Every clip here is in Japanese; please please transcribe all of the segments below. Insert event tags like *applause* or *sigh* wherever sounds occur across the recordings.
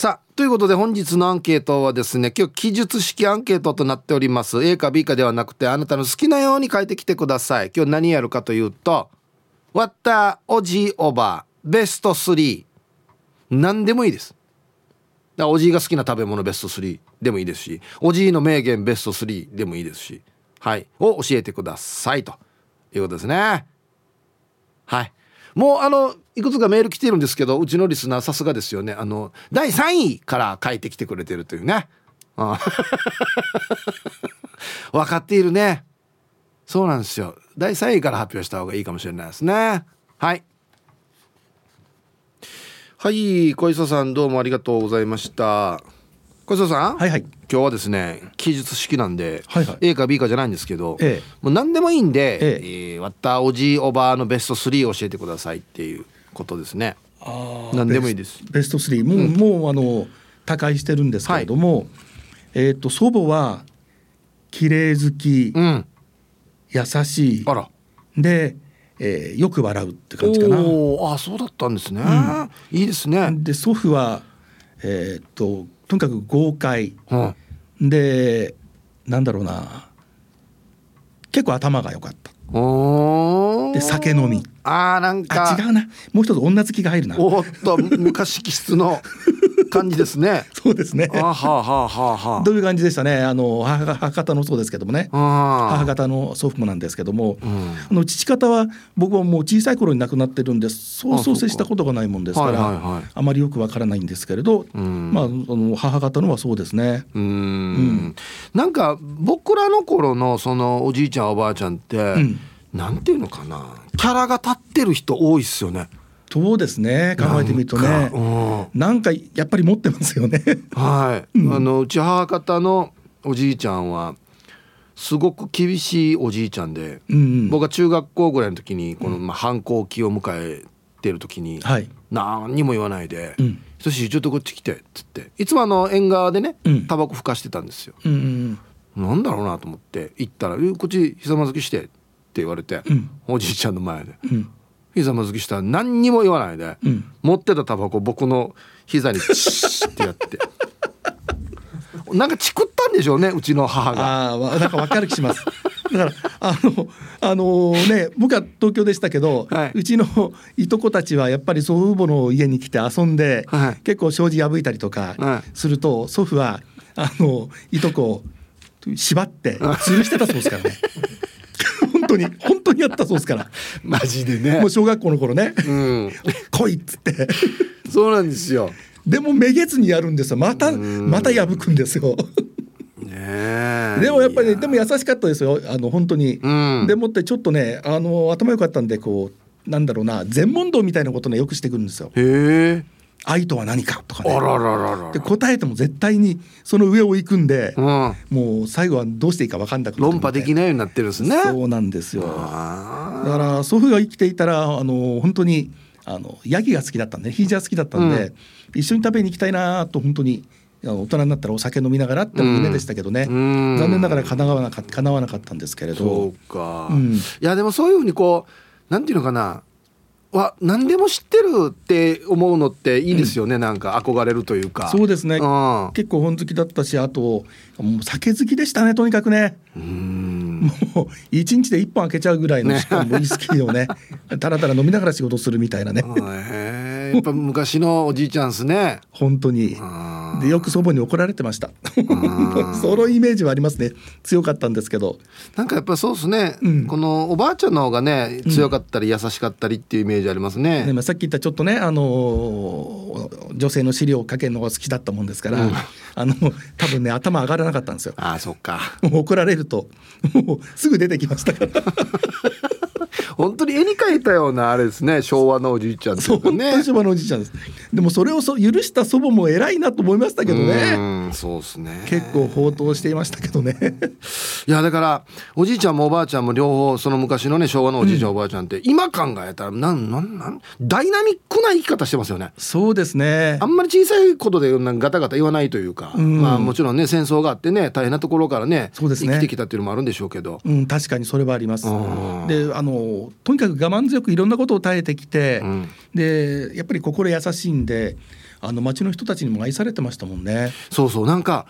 さあということで本日のアンケートはですね今日記述式アンケートとなっております。A か B かではなくてあなたの好きなように書いてきてください。今日何やるかというと「割ったおじおばベスト3」何でもいいです。おじいが好きな食べ物ベスト3でもいいですしおじいの名言ベスト3でもいいですしはい。を教えてくださいということですね。はい。もうあのいくつかメール来てるんですけどうちのリスナーさすがですよね。あの第3位から書いてきてくれてるというね。*laughs* 分かっているね。そうなんですよ。第3位から発表した方がいいかもしれないですね。はい。はい小磯さんどうもありがとうございました。小磯さん？はいはい。今日はですね記述式なんで、はいはい。A か B かじゃないんですけど、ええ。もう何でもいいんで、ええ。ー、わったおじいおばあのベスト3を教えてくださいっていうことですね。あ何でもいいです。ベスト3もう,、もうあの他界してるんですけれども、えっ、と祖母は綺麗好き、うん。優しい。あら。で、えーよく笑うって感じかな。あそうだったんですね、いいですね、で祖父はえっ、ととにかく豪快。うん、でなんだろうな。結構頭が良かった。で酒飲みあーなんか。あ違うな。もう一つ女好きが入るな。おーっと昔気質の感じですね。*laughs* そうですね。あ。はあはあはあはどういう感じでしたね。あの母方のそうですけどもね。ああ母方の祖父もなんですけども、ん。あの父方は僕はもう小さい頃に亡くなってるんでそうそう接したことがないもんですからはいはいはい。あまりよくわからないんですけれど、ん。まあ、あの母方のはそうですね。うーん。なんか僕らの頃のそのおじいちゃんおばあちゃんって、んなんていうのかな？キャラが立ってる人多いっすよね。そうですね。考えてみるとね。なんかやっぱり持ってますよね。はい、あのうち母方のおじいちゃんはすごく厳しいおじいちゃんで、うんうん。僕が中学校ぐらいの時にこの、まあ、反抗期を迎えてる時に、はい。何にも言わないでうん「ひとしちょっとこっち来て」っつっていつもあの縁側でねうん。タバコふかしてたんですよ。うんうんなんだろうなと思って行ったら「えこっちひざまずきして」って言われて、うん。おじいちゃんの前で。うん。ひざまずきしたら何にも言わないで、うん。持ってたタバコ僕の膝にチッってやって。*laughs* なんかチクったんでしょうねうちの母が。あなんかわかる気します。だからあのあのね僕は東京でしたけど、はい。うちのいとこたちはやっぱり祖父母の家に来て遊んで、はい。結構障子破いたりとはかい。すると、祖父はあのいとこを縛って吊るしてたそうですからね。本当に本当にやったそうですから。マジでね。もう小学校の頃ね、うん、来いっつって。そうなんですよ。でもめげずにやるんですよ。またん。また破くんですよ。でもやっぱりいねでも優しかったですよ。あの本当に、うん。でもってちょっとねあの頭良かったんでこうなんだろうな全問答みたいなことねよくしてくるんですよ。へえ愛とは何かとかね。あららららで答えても絶対にその上を行くんで、うん、もう最後はどうしていいか分かんなくなって論破できいないようになってるんですね。そうなんですよ。だあから祖父が生きていたらあの本当にあのヤギが好きだったんでヒージャー好きだったんで、一緒に食べに行きたいなと本当に大人になったらお酒飲みながらって夢でしたけどね、うん。残念ながら叶わなかった叶わなかったんですけれそどうか、うん。いやでもそういうふうにこうなんていうのかなわ何でも知ってるって思うのっていいですよね、なんか憧れるというか。そうですね。うん。結構本好きだったしあともう酒好きでしたねとにかくね。うん。もう一日で一本開けちゃうぐらいのしかもウイスキーをねたらたら飲みながら仕事するみたいなね。へえやっぱ昔のおじいちゃんですね。*laughs* 本当に。あでよく祖母に怒られてました。*laughs* そのイメージはありますね。強かったんですけど。なんかやっぱそうですね、うん。このおばあちゃんの方がね強かったり優しかったりっていうイメージありますね、でまあさっき言ったちょっとね、あのー女性の資料をかけるのが好きだったもんですから、うん。あの多分ね頭上がらなかったんですよ。ああそっか。怒られるともうすぐ出てきましたから。*laughs* 本当に絵に描いたようなあれですね昭和のおじいちゃんっていそうね昭和のおじいちゃんです。でもそれをそ許した祖母も偉いなと思いましたけどね。うんそうですね結構放蕩していましたけどね。いやだからおじいちゃんもおばあちゃんも両方その昔のね昭和のおじいちゃん、おばあちゃんって今考えたらなんなんなんダイナミックな生き方してますよねそうですねあ。んまり小さいことでなんかガタガタ言わないというか、んまあもちろんね戦争があってね大変なところからねそうですね生きてきたっていうのもあるんでしょうけど、うん、確かにそれはあります。うんであのとにかく我慢強くいろんなことを耐えてきて、うん。でやっぱり心優しいんであの町の人たちにも愛されてましたもんね。そうそう。なんか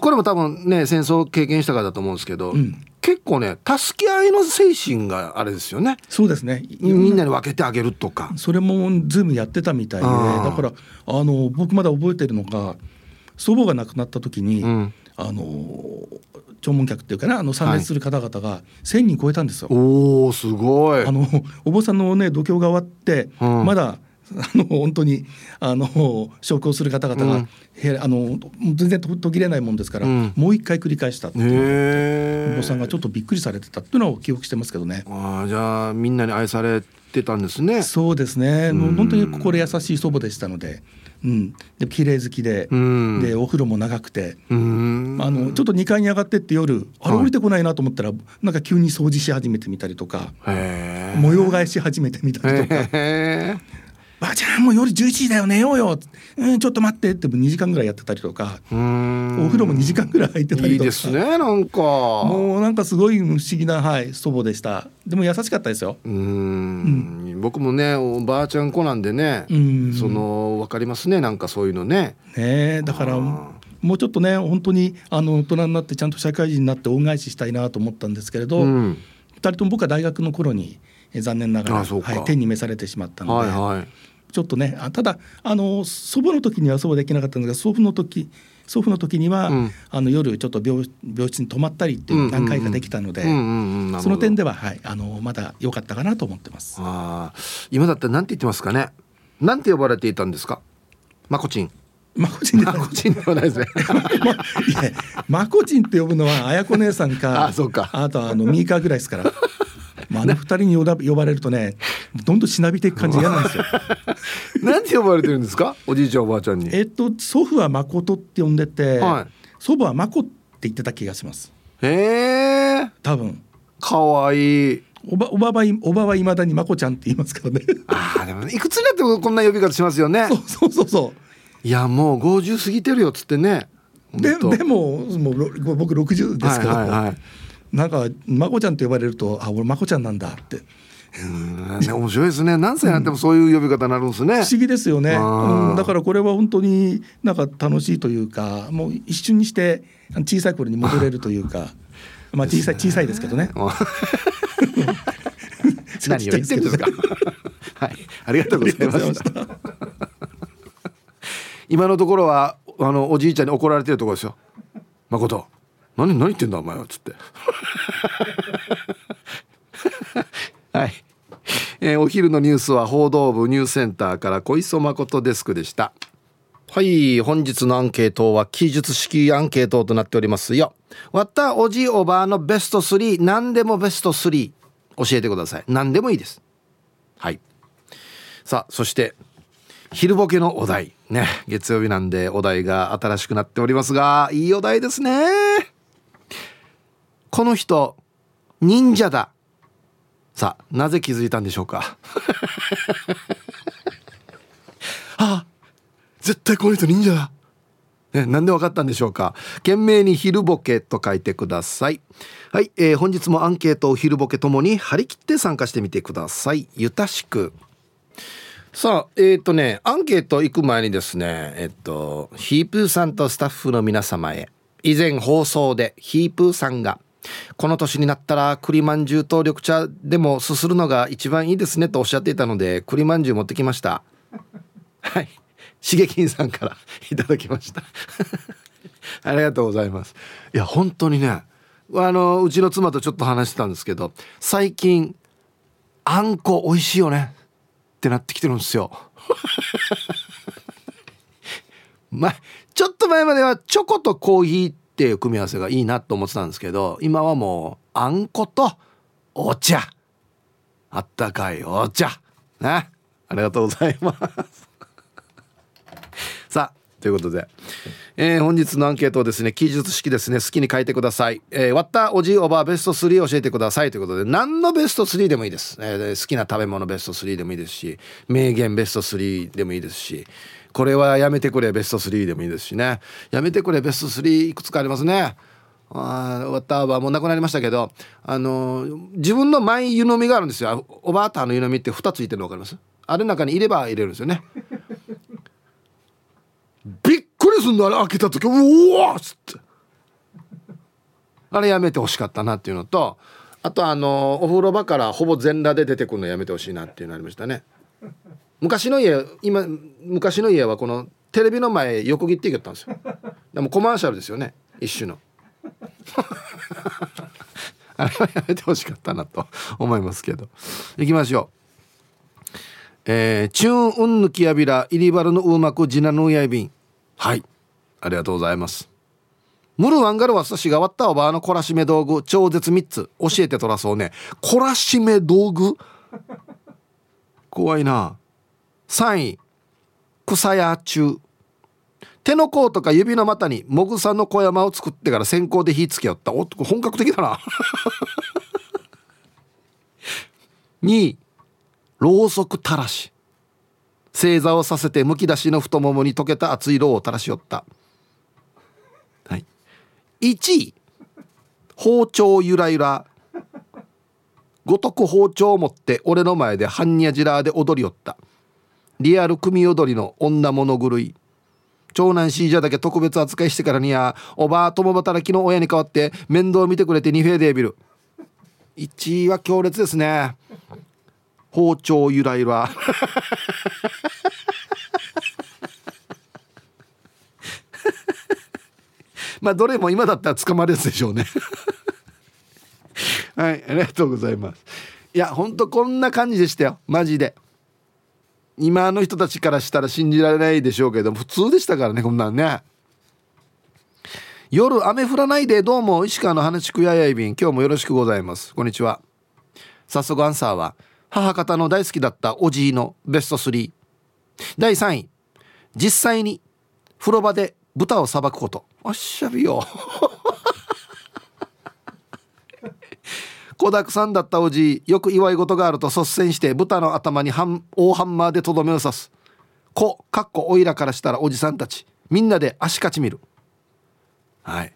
これも多分ね戦争経験したからだと思うんですけど、うん。結構ね助け合いの精神があれですよね。そうですね。みんなに分けてあげるとか。それもズームやってたみたいで、だからあの僕まだ覚えてるのが祖母が亡くなった時に、うん。あの弔問客っていうかなあの参列する方々が1,000人超えたんですよ。おーすごいあのお坊さんのね度胸が終わって、うんまだあの本当にあの焼香する方々が、うんあの全然途途切れないもんですから、うんもう一回繰り返したっていうお坊さんがちょっとびっくりされてたっていうのを記憶してますけどね。あじゃあみんなに愛されてたんですねそうですね、もう本当に心優しい祖母でしたので、うん、で綺麗好きで、うん。でお風呂も長くて、あのちょっと2階に上がってって夜あれはい。降りてこないなと思ったら、なんか急に掃除し始めてみたりとか、模様替えし始めてみたりとか。へえ「ばあちゃんもう夜11時だよ寝ようよ」うん「ちょっと待って」って2時間ぐらいやってたりとか、お風呂も2時間ぐらい入ってたりとか。いいですねなんか。もうなんかすごい不思議な、はい、祖母でした。でも優しかったですよ。うーん。僕もねおばあちゃん子なんでねうん。そのわかりますねなんかそういうのね。ねえだからもうちょっとね本当にあの大人になってちゃんと社会人になって恩返ししたいなと思ったんですけれど、二うん。人とも僕は大学の頃にえ残念ながらはい、天に召されてしまったので、はいはいちょっとねあただあの祖母の時にはそうはできなかったんですが祖父の時祖父の時には、うん。あの夜ちょっと病病室に泊まったりっていう何回かできたので、その点では、はい、あのまだ良かったかなと思ってます。あー今だったらなんて言ってますかね。なんて呼ばれていたんですか？まこちん。まこちんではない。ですね。*laughs* まいやまこちんって呼ぶのは綾子姉さんかあそうか。あとはあのミーカーぐらいですから。まあ、あの二人に呼ばれるとねどんどんしなびていく感じ嫌なんですよ。*laughs* なんて呼ばれてるんですか？おじいちゃんおばあちゃんに。えっと祖父は誠って呼んでて、はい。祖母はまこって言ってた気がします。へえ。多分。かわいい。おばおばはいおばはいまだにまこちゃんって言いますからね。あーでもねいくつになってもこんな呼び方しますよね。そうそうそうそいやもう50過ぎてるよっつってね。うででももうろ僕60ですけど、はいはいはいなんかまこちゃんって呼ばれるとあ俺まこちゃんなんだって。うんね面白いですね。何歳になってもそういう呼び方になるんですね、不思議ですよね、うん、だからこれは本当になんか楽しいというかもう一瞬にして小さい頃に戻れるというか *laughs* まあ小さい小さいですけどね。*laughs* 何を言ってるんですか。*laughs* はい。ありがとうございました。今のところはあのおじいちゃんに怒られてるところですよ。誠何何言ってんだお前はつって。*laughs* はい、えーお昼のニュースは報道部ニュースセンターから小磯誠デスクでした。はい本日のアンケートは記述式アンケートとなっておりますよ。わったおじおばあのベスト3何でもベスト3教えてください。何でもいいです。はい。さあそして昼ボケのお題。ね月曜日なんでお題が新しくなっておりますがいいお題ですね。この人忍者だ。さあなぜ気づいたんでしょうか？*laughs* あ絶対この人忍者だ。ね、なんでわかったんでしょうか？懸命に昼ボケと書いてください。はい、えー本日もアンケートを昼ボケともに張り切って参加してみてください。ゆたしく。さあえっ、とねアンケート行く前にですねえっとヒープーさんとスタッフの皆様へ以前放送でヒープーさんがこの年になったら栗まんじゅうと緑茶でもすするのが一番いいですねとおっしゃっていたので栗まんじゅう持ってきました。*laughs* はい。しげきんさんからいただきました。*laughs* ありがとうございます。いや本当にねあのうちの妻とちょっと話してたんですけど最近あんこ美味しいよね。ってなってきてるんですよ。*laughs* まちょっと前まではチョコとコーヒーっていう組み合わせがいいなと思ってたんですけど今はもうあんことお茶。あったかいお茶。ね。ありがとうございます。*laughs* さあということで、えー本日のアンケートをですね記述式ですね。好きに書いてください、えー割ったおじいおばあベスト3教えてくださいということで何のベスト3でもいいです、えー好きな食べ物ベスト3でもいいですし名言ベスト3でもいいですしこれはやめてくれベスト3でもいいですしね。やめてくれベスト3いくつかありますね。あ終わったはもうなくなりましたけどあのー自分のマイ湯飲みがあるんですよ。おばあたの湯飲みって2ついてるの分かります？あれの中に入れば入れるんですよね。びっくりすんのあれ開けた時。うわっつって。あれやめてほしかったなっていうのとあとあのお風呂場からほぼ全裸で出てくるのやめてほしいなっていうのありましたね。昔の家今昔の家はこのテレビの前横切っていけたんですよ。*laughs* でもコマーシャルですよね。一種の。*laughs* あれはやめてほしかったなと思いますけど。行きましょう。えー、チューンウンヌキヤビライリバルのうまくジナヌーヤイビンはい。ありがとうございます。ムルワンガルワスシが割ったおばあの懲らしめ道具超絶3つ。教えてとらそうね。懲らしめ道具？*laughs* 怖いな3位草屋中。手の甲とか指の股にもぐさの小山を作ってから先行で火つけよった。お本格的だな。*laughs* 2位ろうそく垂らし。正座をさせてむき出しの太ももに溶けた熱いろうを垂らしよった。はい。1位包丁ゆらゆら。ごとく包丁を持って俺の前で般若ジラーで踊りよった。リアル組踊りの女物狂い。長男シージャだけ特別扱いしてからにやおばあ共働きの親に代わって面倒見てくれて2フェーデービル。1位は強烈ですね。包丁ゆらゆらまあどれも今だったら捕まるやつでしょうね。はいありがとうございます。いやほんとこんな感じでしたよ。マジで。今の人たちからしたら信じられないでしょうけど普通でしたからねこんなんね。夜雨降らないでどうも石川の花地区ややいびん今日もよろしくございます。こんにちは。早速アンサーは母方の大好きだったおじいのベスト3第3位実際に風呂場で豚をさばくこと。あっしゃびよ。子だくさんだったおじいよく祝い事があると率先して豚の頭にハン大ハンマーでとどめを刺す。子かっこおいらからしたらおじさんたち。みんなで足かち見る。はい。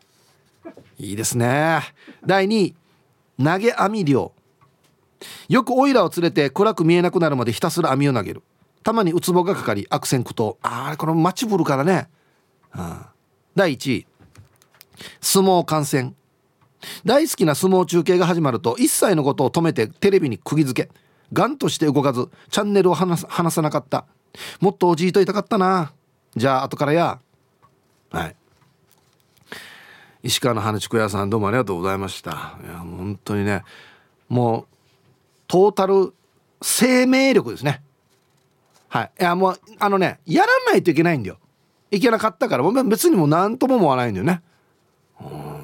いいですね。第2位投げ網漁。よくオイラを連れて暗く見えなくなるまでひたすら網を投げる。たまにウツボがかかり悪戦苦闘。ああこのマチブルからね、はあ、第1位相撲観戦。大好きな相撲中継が始まると一切のことを止めてテレビに釘付けガンとして動かずチャンネルを離さなかった。もっとおじいといたかったな。じゃあ後からや。はい。石川の花ちく屋さんどうもありがとうございました。いや本当にねもうトータル生命力ですね。はい。いやもうあのねやらないといけないんだよ。いけなかったから別にもう何とも思わないんだよねうん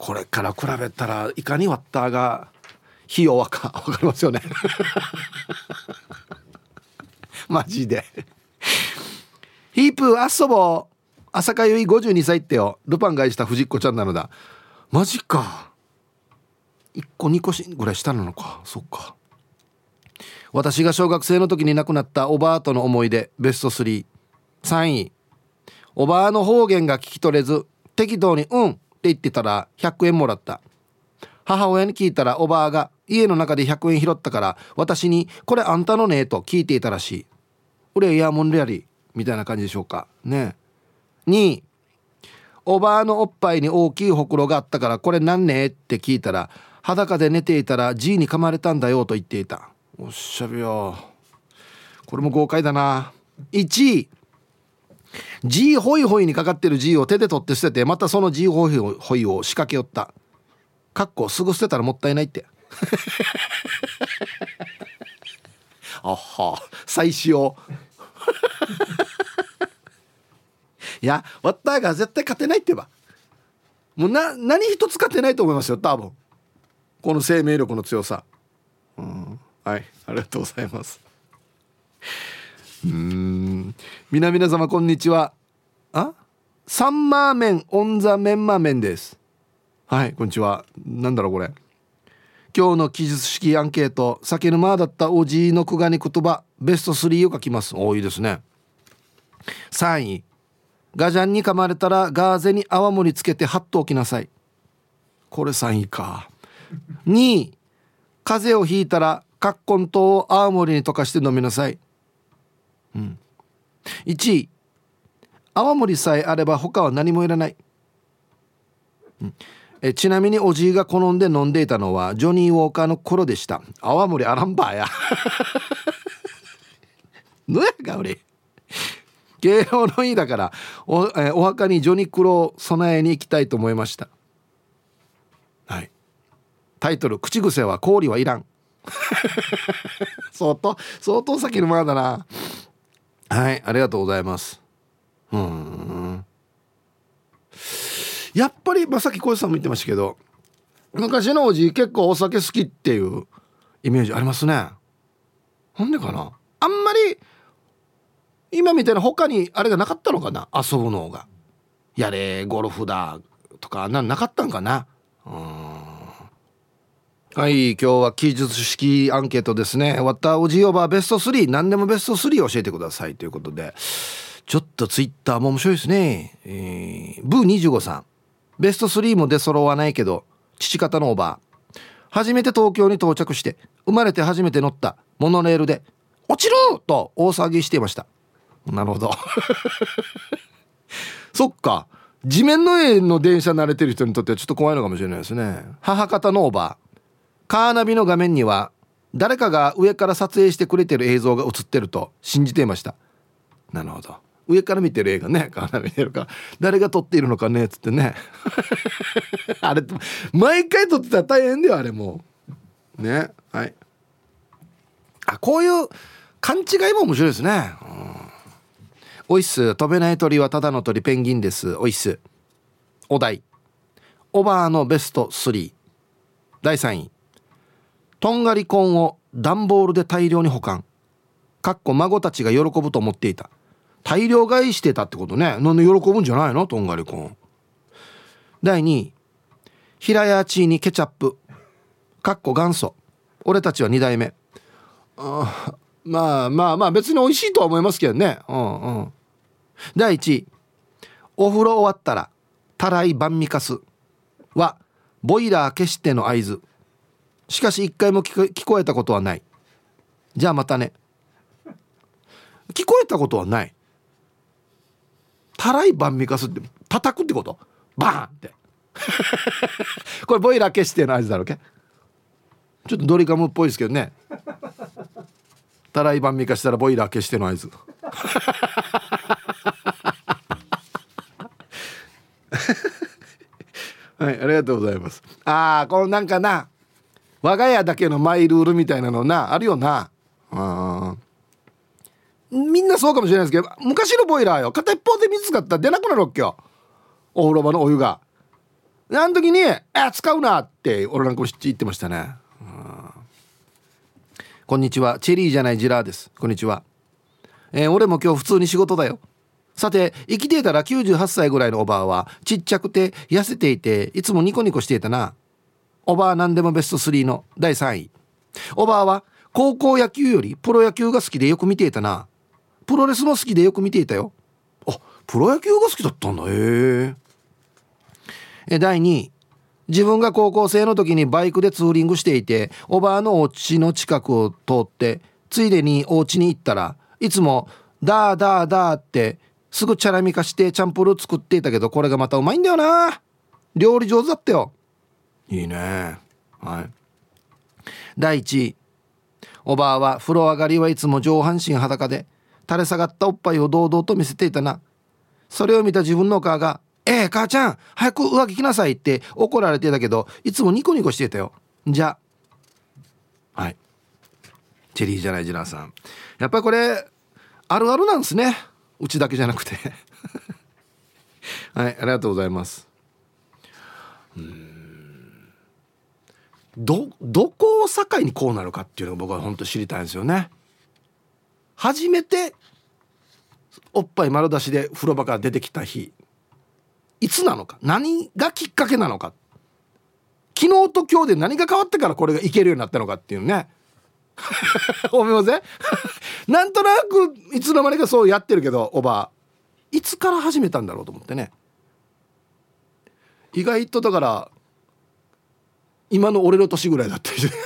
これから比べたらいかにワッターが費用はか *laughs* 分かりますよね。*laughs* マジで。ヒープ遊ぼ朝かゆい52歳ってよ。ルパンがした藤子ちゃんなのだ。マジか。1個2個ぐらい下なのか。そっか。私が小学生の時に亡くなったおばあとの思い出。ベスト33位。おばあの方言が聞き取れず適当に「うん」って言ってたら100円もらった。母親に聞いたらおばあが家の中で100円拾ったから私に「これあんたのね」と聞いていたらしい「俺やもんやり」みたいな感じでしょうか。ね。2おばあのおっぱいに大きいほくろがあったから「これなんね?」って聞いたら裸で寝ていたら G に噛まれたんだよと言っていた。おっしゃべよ。これも豪快だな。1位 G ホイホイにかかってる G を手で取って捨ててまたその G ホイホイを仕掛けよった。かっこすぐ捨てたらもったいないって。*laughs* あは再使用。*laughs* いやワッターが絶対勝てないってば。もうな何一つ勝てないと思いますよ多分。この生命力の強さ、うん、はいありがとうございます。うん。皆々様こんにちは。あ？サンマーメンオンザメンマーメンです。はいこんにちは。なんだろうこれ。今日の記述式アンケート酒沼だったおじいのくがに言葉ベスト3を書きます。多いですね。3位。ガジャンに噛まれたらガーゼに泡盛つけてハッと置きなさい。これ3位か。2位。風邪をひいたらカッコン糖を泡盛に溶かして飲みなさい。うん。1位。泡盛さえあれば他は何もいらない、うん、えちなみにおじいが好んで飲んでいたのはジョニー・ウォーカーの頃でした。泡盛あらんばや。*laughs* どやか俺。慶応のいいだからお,、えお墓にジョニクロを備えに行きたいと思いました。はい。タイトル「口癖は氷はいらん」*laughs* 相当相当先のままだな。はいありがとうございます。うん。やっぱり、まあ、さっき小石さんも言ってましたけど昔のおじ結構お酒好きっていうイメージありますね。なんでかな？あんまり今みたいな他にあれがなかったのかな？遊ぶのが。やれゴルフだとかななかったんかな？うん。はい今日は記述式アンケートですね。わったおじおばベスト3何でもベスト3教えてくださいということで。ちょっとツイッターも面白いですね。えー、ブー25さん。ベスト3も出揃わないけど父方のおばあ初めて東京に到着して生まれて初めて乗ったモノレールで「落ちる!」と大騒ぎしていました。なるほど。*laughs* そっか。地面の上の電車慣れてる人にとってはちょっと怖いのかもしれないですね。母方のおば。カーナビの画面には誰かが上から撮影してくれてる映像が映ってると信じていました。なるほど。上から見てる映画ねカーナビ見てるか誰が撮っているのかねっつってね。*laughs* あれ毎回撮ってたら大変だよあれもう。ねはい。あこういう勘違いも面白いですね、うん。おいっす。飛べない鳥はただの鳥ペンギンです。おいっす。お題。おばあのベスト3第3位。とんがりコーンを段ボールで大量に保管。かっこ孫たちが喜ぶと思っていた。大量買いしてたってことね。なんで喜ぶんじゃないの？とんがりコーン第2位平屋チーにケチャップ。かっこ元祖。俺たちは2代目。あまあまあまあ別に美味しいとは思いますけどね。うんうん。第1位お風呂終わったらたらい晩味かす。はボイラー消しての合図。しかし一回も聞こえたことはない。じゃあまたね。聞こえたことはない。たらい晩味かすって叩くってこと？バーンって。*laughs* これボイラー消しての合図だろうけ？ちょっとドリカムっぽいですけどね。たらい晩味かしたらボイラー消しての合図はいありがとうございます。ああこのなんかな。我が家だけのマイルールみたいなのなあるよな。あみんなそうかもしれないですけど昔のボイラーよ。片一方で水使った。ら出なくなるわけよ。お風呂場のお湯が。あの時に「あ使うな」って俺なんかも言ってましたね。こんにちは。チェリーじゃないジラーです。こんにちは。えー、俺も今日普通に仕事だよ。さて生きていたら98歳ぐらいのおばあはちっちゃくて痩せていていつもニコニコしていたな。おばあ何でもベスト3の第3位。おばあは高校野球よりプロ野球が好きでよく見ていたな。プロレスも好きでよく見ていたよ。あプロ野球が好きだったんだ。へえ。第2位。自分が高校生の時にバイクでツーリングしていておばあのお家の近くを通ってついでにお家に行ったらいつも「ダーダーダー」ってすぐチャラミ化してチャンプルー作っていたけどこれがまたうまいんだよな。料理上手だったよ。いいね。はい。第1位。おばあは風呂上がりはいつも上半身裸で垂れ下がったおっぱいを堂々と見せていたな。それを見た自分のお母が「ええ、母ちゃん早く上着着なさい」って怒られてたけどいつもニコニコしてたよ。じゃ。はい。チェリーじゃないジナーさん。やっぱりこれあるあるなんですね。うちだけじゃなくて。*laughs* はいありがとうございます。うん。どどこを境にこうなるかっていうのが僕は本当知りたいんですよね。初めておっぱい丸出しで風呂場から出てきた日いつなのか何がきっかけなのか昨日と今日で何が変わってからこれがいけるようになったのかっていうね。*laughs* 思いません？*laughs* なんとなくいつの間にかそうやってるけどおばいつから始めたんだろうと思ってね。意外とだから今の俺の年ぐらいだったりして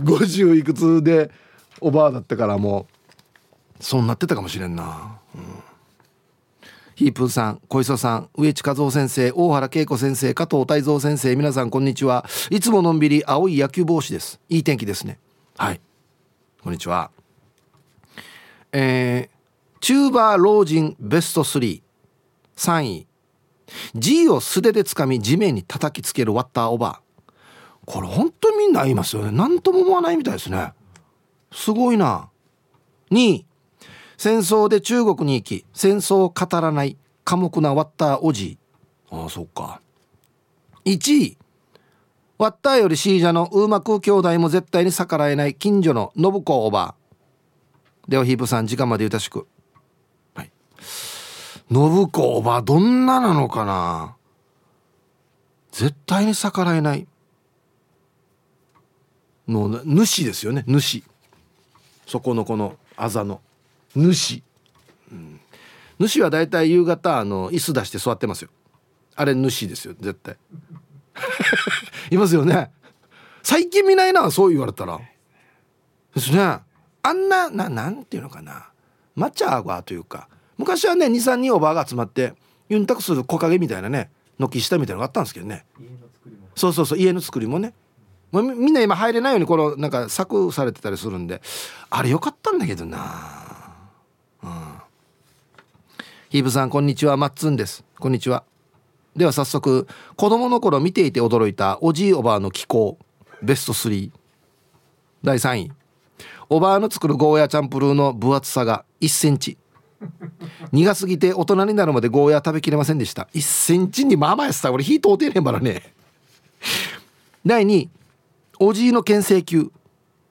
50いくつでおばあだったからもそうなってたかもしれんな、うん、ヒープーさん小磯さん植地和夫先生大原恵子先生加藤泰造先生皆さんこんにちは。いつものんびり青い野球帽子です。いい天気ですね。はい。こんにちは。えー、チューバー老人ベスト33位。G を素手でつかみ地面に叩きつけるワッターオーバ。ーこれ本当にみんな言いますよね。何とも思わないみたいですね。すごいな。2位戦争で中国に行き戦争を語らない寡黙なワッターおじ。いああそっか。1位ワッターよりシージャのウーマク兄弟も絶対に逆らえない近所の信子おば。ではヒープさん時間までゆたしく。はい。信子おばどんななのかな？絶対に逆らえない。の主ですよね。主。そこのこのあざの。主、うん、主はだいたい夕方あの椅子出して座ってますよ。あれ主ですよ絶対。*laughs* いますよね。最近見ないなそう言われたら。ですね。あんなななんていうのかな。抹茶アガーというか昔はね23人おばあが集まってユンタクする木陰みたいなね軒下みたいなのがあったんですけどね。そうそうそう家の作りもね。もうみんな今入れないようにこのなんか柵されてたりするんであれよかったんだけどな。うん。ヒーブさんこんにちは。マッツンです。こんにちは。では早速子供の頃見ていて驚いたおじいおばあの気候ベスト3第3位。おばあの作るゴーヤチャンプルーの分厚さが1センチ *laughs* 苦すぎて大人になるまでゴーヤー食べきれませんでした。1センチにまあまあやさ俺火通ってねえばらね。第2おじいの牽制球。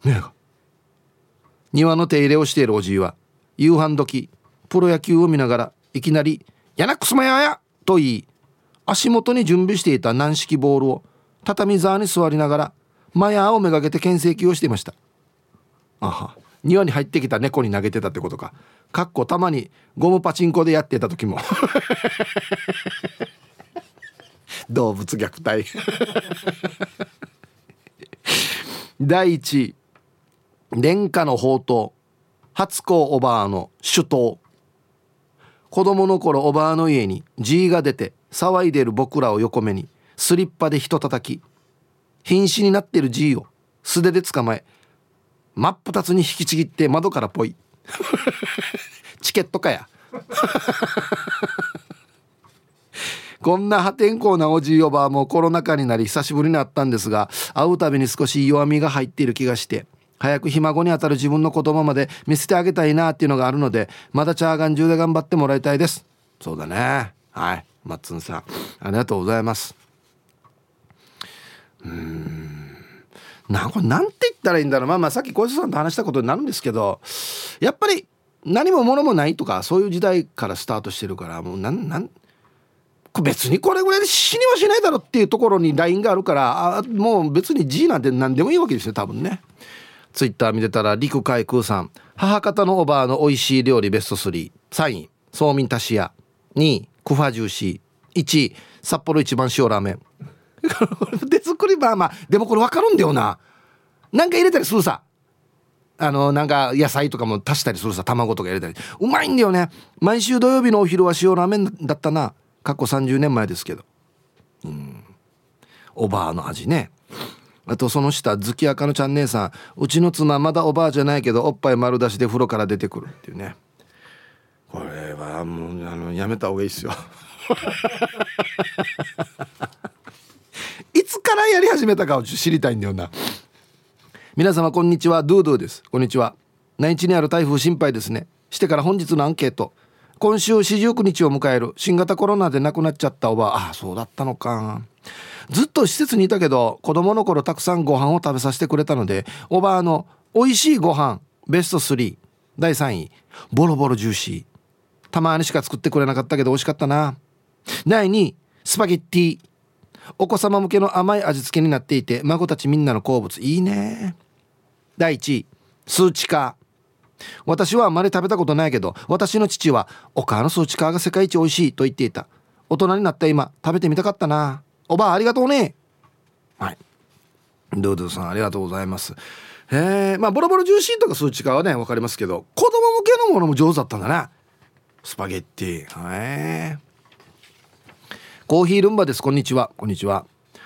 ね庭の手入れをしているおじいは夕飯時プロ野球を見ながらいきなり「やなくすまやや!」と言い足元に準備していた軟式ボールを畳座に座りながらマヤーをめがけて牽制球をしていました。あは。庭に入ってきた猫に投げてたってことか。かっこたまにゴムパチンコでやってた時も。*laughs* 動物虐待。第一殿下の宝刀。初子おばあの首都子供の頃おばあの家に G が出て騒いでる僕らを横目にスリッパで人叩き。瀕死になってる G を素手で捕まえ真っ二つに引きちぎって窓からぽい *laughs* チケットかや。*laughs* こんな破天荒なおじいおばあもコロナ禍になり久しぶりに会ったんですが会うたびに少し弱みが入っている気がして早くひ孫に当たる自分の子供まで見せてあげたいなっていうのがあるのでまだチャーガン中で頑張ってもらいたいです。そうだね。はい。マッツンさんありがとうございます。うん。なんこなんて言ったらいいんだろう。まあまあさっき小石さんと話したことになるんですけどやっぱり何も物もないとかそういう時代からスタートしてるからもうなんなん別にこれぐらいで死にはしないだろっていうところにラインがあるからあもう別に G なんて何でもいいわけですよ多分ね。ツイッター見てたら陸海空さん。母方のおばあの美味しい料理ベスト33位。そうみんたしや。2位。クファジューシー1位。札幌一番塩ラーメン。*laughs* 手作りまあまあでもこれ分かるんだよな。なんか入れたりするさ。あのなんか野菜とかも足したりするさ。卵とか入れたり。うまいんだよね。毎週土曜日のお昼は塩ラーメンだったな。過去30年前ですけど。うん。おばあの味ね。あとその下月明のちゃん姉さん。うちの妻まだおばあじゃないけどおっぱい丸出しで風呂から出てくるっていうね。これはもうあのやめた方がいいですよ。いつからやり始めたかを知りたいんだよな。皆様こんにちは。ドゥードゥです。こんにちは。内地にある台風心配ですね。してから本日のアンケート。今週四十九日を迎える新型コロナで亡くなっちゃったおばあ。あそうだったのか。ずっと施設にいたけど子供の頃たくさんご飯を食べさせてくれたのでおばあの美味しいご飯ベスト3第3位ボロボロジューシー。たまにしか作ってくれなかったけど美味しかったな。第2位スパゲッティ。お子様向けの甘い味付けになっていて孫たちみんなの好物。いいね。第1位スーチカー私はあまり食べたことないけど私の父はお母のスーチカーが世界一美味しいと言っていた。大人になった今食べてみたかったな。おばあありがとうね。はい。ドゥドゥさんありがとうございます。えまあボロボロジューシーとか数値化はね分かりますけど子供向けのものも上手だったんだな。スパゲッティ。へえコーヒールンバです。こんにちは。こんにちは。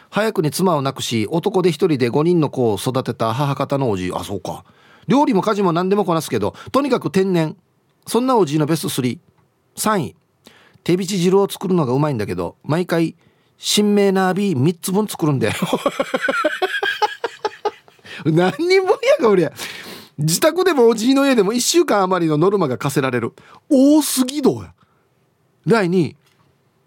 早くに妻を亡くし男で一人で5人の子を育てた母方のおじあそうか。料理も家事も何でもこなすけどとにかく天然。そんなおじいのベスト33位。手びち汁を作るのがうまいんだけど毎回新名なビー3つ分作るんだよ。*laughs* 何人分やか俺自宅でもおじいの家でも1週間余りのノルマが課せられる。多すぎどうや。第2位。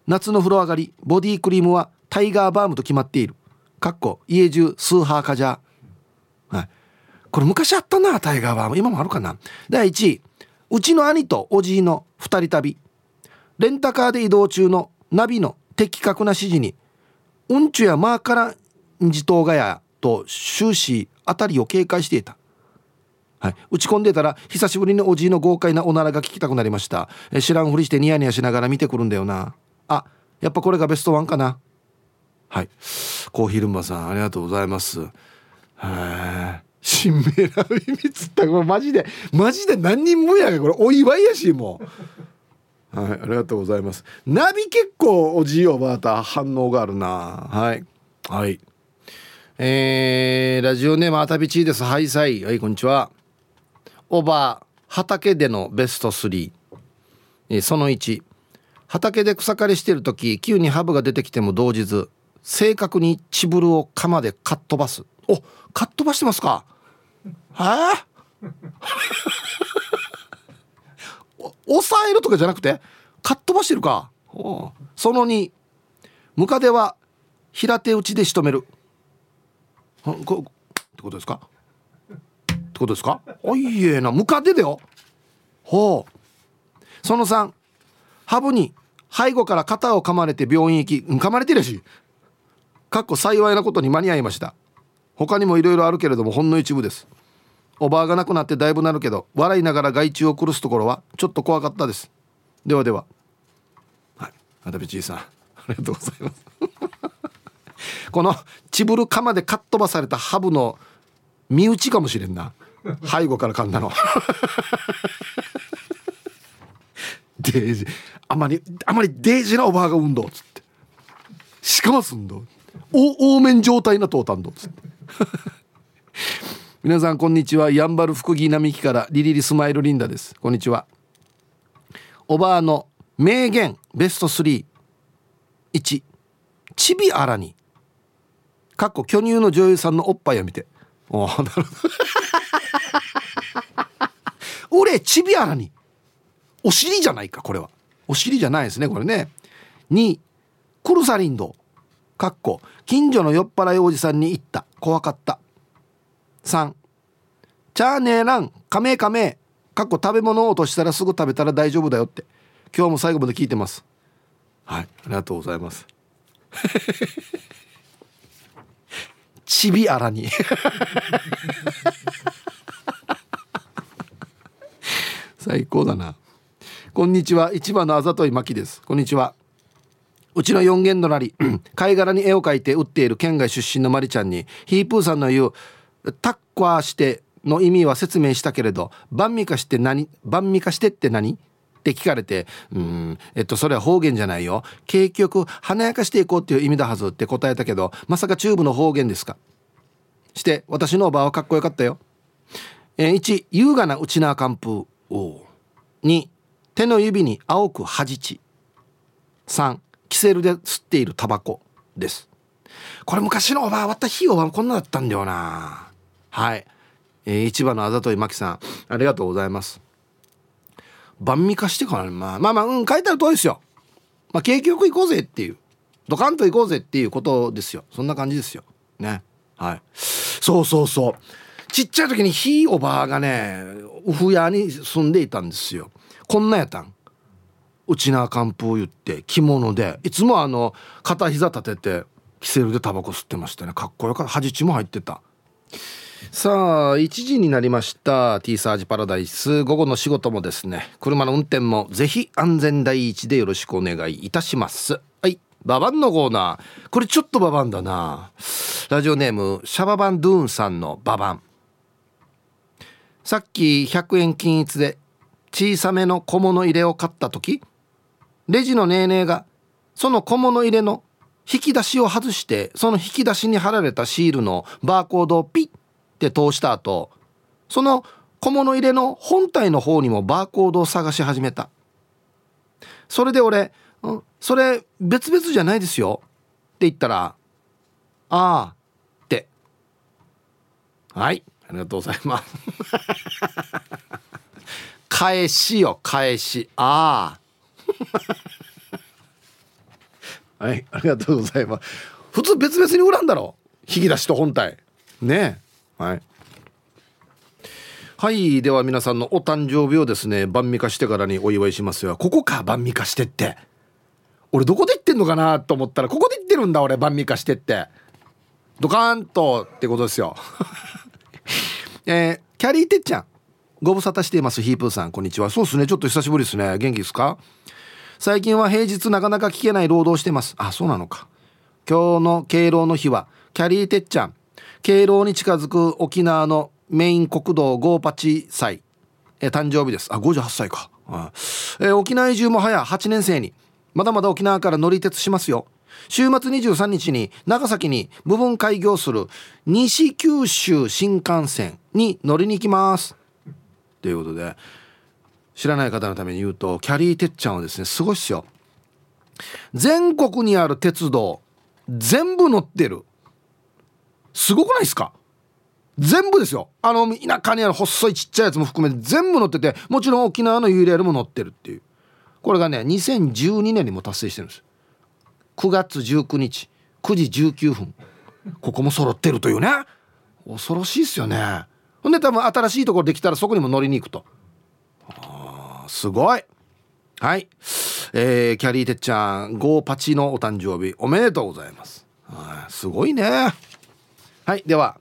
夏の風呂上がりボディクリームはタイガーバームと決まっている。かっこ家中スーハーカジャー。はい。これ昔あったなタイガーバーム。今もあるかな。第1位うちの兄とおじいの2人旅。レンタカーで移動中のナビの的確な指示にうんちゅやマーカランジトウガヤと終始辺りを警戒していた。はい、打ち込んでたら久しぶりにおじいの豪快なおならが聞きたくなりました。知らんふりしてニヤニヤしながら見てくるんだよな。あやっぱこれがベストワンかな。はい。コーヒールンバさんありがとうございます。へえ新名な秘密ったこれマジでマジで何人もやがこれ。お祝いやしもう。はいありがとうございます。ナビ結構おじいおばあた反応があるな。はい。はい。えー、ラジオネームあたびちです。はいさい。はいこんにちは。おば畑でのベスト3、その1畑で草刈りしてる時急にハブが出てきても動じず正確にチブルを鎌でかっ飛ばす。おかっ飛ばしてますか？はあ？*laughs* 抑えるとかじゃなくてかっ飛ばしてるか？その2ムカデは平手打ちで仕留める。こってことですか？ってことですか？おいえな。ムカデだよ。ほう。その3ハブに背後から肩を噛まれて病院行き、うん、噛まれてるし。かっこ幸いなことに間に合いました。他にもいろいろあるけれどもほんの一部です。おばあがなくなってだいぶなるけど笑いながら害虫を殺すところはちょっと怖かったです。ではでは。はい。あたびちいさんありがとうございます。*laughs* このチブルカマでかっ飛ばされたハブの身内かもしれんな。背後から噛んだの。*laughs* デージあまりあまりデージなおばあが運動っつって。しかますんどお多面状態なとうたんどっつって。*laughs* 皆さんこんにちは。やんばる福木並木からリリリスマイルリンダです。こんにちは。おばあの名言ベスト31ち。びあらに。かっこ巨乳の女優さんのおっぱいを見て。おなるほど。*laughs* 俺ちびあらにお尻じゃないかこれは。お尻じゃないですねこれね。2クルサリンド。かっこ。近所の酔っ払いおじさんに言った。怖かった。3チャーネーラン。カメカメ。かっこ食べ物を落としたらすぐ食べたら大丈夫だよって。今日も最後まで聞いてます。はいありがとうございます。*laughs* ちびあらに。*laughs* 最高だな。こんにちは。市場のあざといまきです。こんにちは。うちの四軒隣。*clears throat* 貝殻に絵を描いて売っている県外出身のまりちゃんにヒープーさんの言う「タッカーして」の意味は説明したけれど「万味化して何万味化してって何?」って聞かれて「うんえっとそれは方言じゃないよ。結局華やかしていこうっていう意味だはず」って答えたけどまさかチューブの方言ですか？して私のおばはかっこよかったよ、えー、1優雅なうちな寒風2手の指に青くはじち。3キセルで吸っているタバコ。です。これ昔のおばあ割った日おばこんなだったんだよな。はい、えー、市場のあざといまきさん。ありがとうございます。晩味化してから、まあ、まあまあうん書いてある通りですよ。まあ景気よく行こうぜっていう。ドカンと行こうぜっていうことですよ。そんな感じですよ。ね。はい。そうそうそう。ちっちゃい時にひいおばあがねウフ屋に住んでいたんですよ。こんなやったん？うちな漢方言って着物で。いつもあの片膝立ててキセルでタバコ吸ってましたね。かっこよかった。恥血も入ってた。さあ1時になりました。T サージパラダイス。午後の仕事もですね。車の運転もぜひ安全第一でよろしくお願いいたします。はい。ババンのコーナー。これちょっとババンだな。ラジオネームシャババンドゥーンさんのババン。さっき100円均一で小さめの小物入れを買った時レジのネーネーがその小物入れの引き出しを外してその引き出しに貼られたシールのバーコードをピッて通した後その小物入れの本体の方にもバーコードを探し始めた。それで俺「それ別々じゃないですよ」って言ったら「ああ」って。はいありがとうございます。返しよ返し。ああ。*laughs* はいありがとうございます。普通別々に売らんだろ。引き出しと本体。ねはい。はいでは皆さんのお誕生日をですね晩味化してからにお祝いしますよ。ここか晩味化してって。俺どこで言ってんのかなと思ったらここで言ってるんだ俺晩味化してって。ドカーンとってことですよ。*laughs* えー、キャリーてっちゃん。ご無沙汰していますヒープーさん。こんにちは。そうですね。ちょっと久しぶりですね。元気ですか？最近は平日なかなか聞けない労働してます。あそうなのか。今日の敬老の日はキャリーてっちゃん。敬老に近づく沖縄のメイン国道ゴーパチ祭。え誕生日です。あ58歳か、え沖縄移住も早8年生に。まだまだ沖縄から乗り鉄しますよ。週末23日に長崎に部分開業する西九州新幹線に乗りに行きます。ということで知らない方のために言うとキャリーてっちゃんはですねすごいっすよ。全国にある鉄道全部乗ってる。すごくないですか？全部ですよ。あの田舎にある細いちっちゃいやつも含めて全部乗っててもちろん沖縄の URL も乗ってるっていう。これがね2012年にも達成してるんです。9月19日9時19分ここも揃ってるというね。恐ろしいですよね。ほんで多分新しいところできたらそこにも乗りに行くとあすごいはいえー、キャリーてっちゃんゴーパチのお誕生日おめでとうございますすごいねはいでは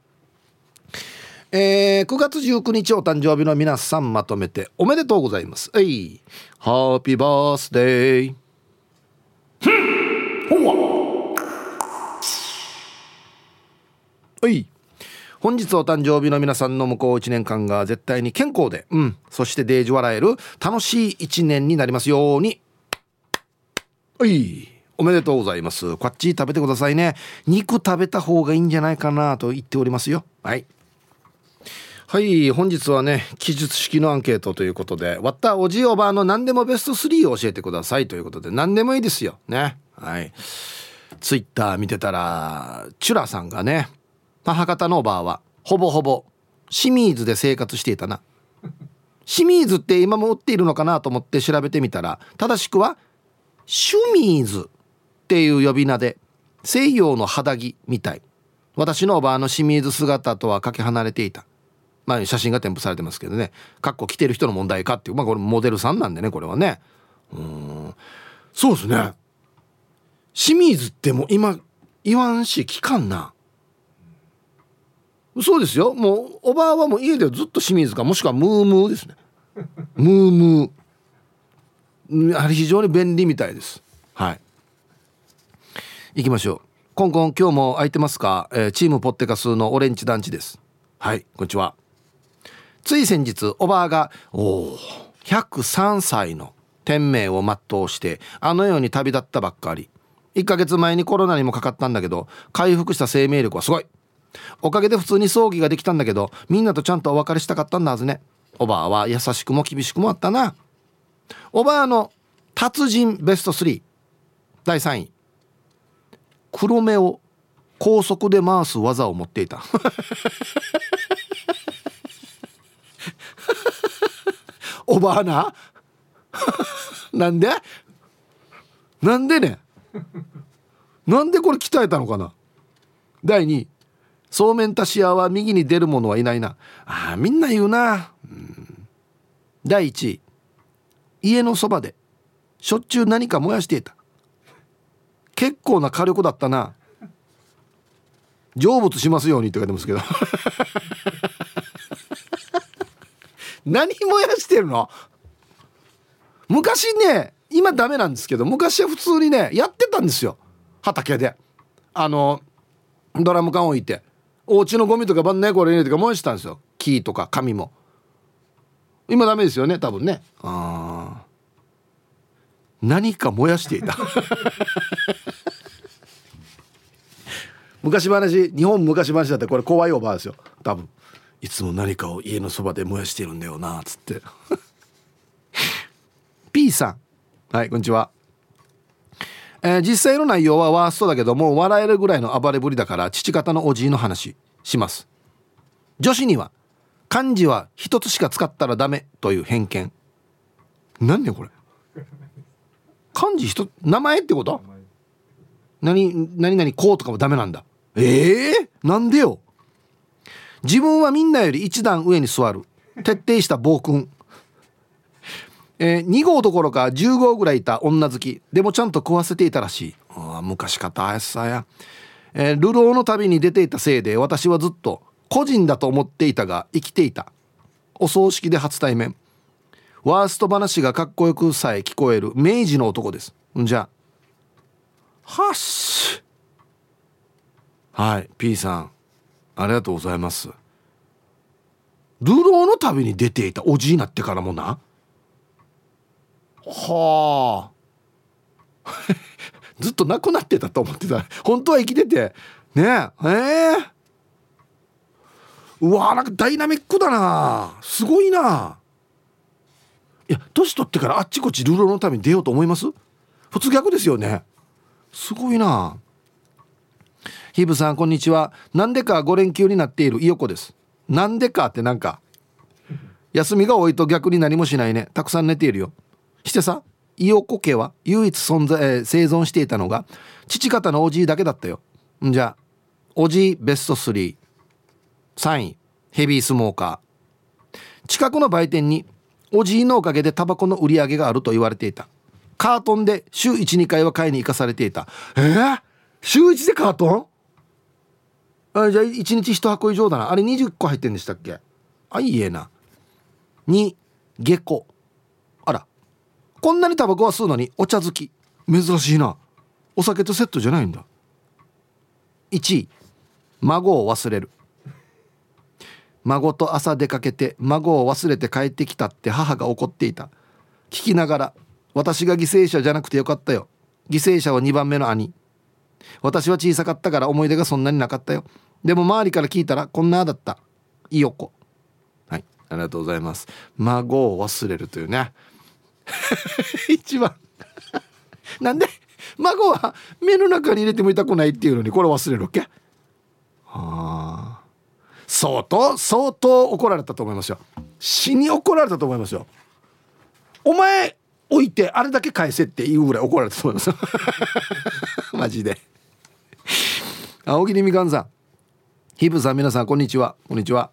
えー、9月19日お誕生日の皆さんまとめておめでとうございます。はい。ハッピーバースデー。ほはい。本日お誕生日の皆さんの向こう1年間が絶対に健康で、うん、そしてデージ笑える楽しい1年になりますように。はい。おめでとうございます。こっち食べてくださいね。肉食べた方がいいんじゃないかなと言っておりますよ。はい。はい本日はね記述式のアンケートということで割ったおじいおばあの何でもベスト3を教えてくださいということで何でもいいですよねはいツイッター見てたらチュラさんがね母方のおばあはほぼほぼ清水で生活していたな。清水って今も売っているのかなと思って調べてみたら正しくはシュミーズっていう呼び名で西洋の肌着みたい。私のおばあの清水姿とはかけ離れていた。まあ、写真が添付されてますけどね。かっこ着てる人の問題かっていう。まあこれモデルさんなんでねこれはね。うん。そうですね。清水ってもう今言わんし聞かんな。そうですよ。もうおばあはもう家ではずっと清水か。もしくはムームーですね。*laughs* ムームー。あれ非常に便利みたいです。はい。行きましょう。コンコン今日も空いてますか、えー、チームポッテカスのオレンジ団地です。はいこんにちは。つい先日おばあがおお103歳の天命を全うしてあの世に旅立ったばっかり。1ヶ月前にコロナにもかかったんだけど回復した生命力はすごい。おかげで普通に葬儀ができたんだけどみんなとちゃんとお別れしたかったんだはずね。おばあは優しくも厳しくもあったな。おばあの達人ベスト3第3位。黒目を高速で回す技を持っていた。*laughs* おばあな？なんで？なんでね？なんでこれ鍛えたのかな？第2そうめんたし屋は右に出る者はいないな。あみんな言うな、うん、第1位家のそばでしょっちゅう何か燃やしていた。結構な火力だったな。成仏しますようにって書いてますけど。*laughs* 何燃やしてるの？昔ね今ダメなんですけど昔は普通にねやってたんですよ。畑で。あのドラム缶置いて。お家のゴミとか晩年これ入れてか燃やしてたんですよ。木とか紙も。今ダメですよね多分ね。あ何か燃やしていた。*laughs* 昔話日本昔話だってこれ怖いおばあですよ。多分。いつも何かを家のそばで燃やしてるんだよなっつって。*laughs* P さん。はいこんにちは。えー、実際の内容はワーストだけども笑えるぐらいの暴れぶりだから父方のおじいの話します。女子には漢字は一つしか使ったらダメという偏見。何ねこれ。漢字一名前ってこと？何何々こうとかもダメなんだ。ええー、なんでよ。自分はみんなより一段上に座る。徹底した暴君。えー、2号どころか10号ぐらいいた女好き。でもちゃんと食わせていたらしい。昔かたやさや、えー、流浪の旅に出ていたせいで私はずっと個人だと思っていたが生きていた。お葬式で初対面。ワースト話がかっこよくさえ聞こえる。明治の男です。んじゃはっし。はい P さん。ありがとうございます。流浪の旅に出ていたおじいなってからもな。はあ。*laughs* ずっと亡くなってたと思ってた。本当は生きてて。ねえ。えー、うわなんかダイナミックだな。すごいな。いや年取ってからあっちこっちルールのために出ようと思います？普通逆ですよね。すごいな。ヒブさんこんにちは。なんでか5連休になっているイヨコです。なんでかってなんか。休みが多いと逆に何もしないね。たくさん寝ているよ。してさイオコ家は唯一存在、えー、生存していたのが父方のおじいだけだったよ。んじゃおじいベスト33位ヘビースモーカー。近くの売店におじいのおかげでタバコの売り上げがあると言われていた。カートンで週12回は買いに行かされていた。えー、週1でカートン？あじゃあ1日1箱以上だな。あれ20個入ってんでしたっけ？あいいえな。2下戸。こんなにタバコは吸うのにお茶好き。珍しいな。お酒とセットじゃないんだ。1位孫を忘れる。孫と朝出かけて孫を忘れて帰ってきたって母が怒っていた。聞きながら私が犠牲者じゃなくてよかったよ。犠牲者は2番目の兄。私は小さかったから思い出がそんなになかったよ。でも周りから聞いたらこんなだった。いいよこはいありがとうございます。孫を忘れるというね。*laughs* 一番。なんで孫は目の中に入れても痛くないっていうのにこれ忘れるわけ。はあ相当相当怒られたと思いますよ。死に怒られたと思いますよ。お前置いてあれだけ返せっていうぐらい怒られたと思います *laughs* マジで。青桐みかんさん。ヒブさん皆さんこんにちは。こんにちは。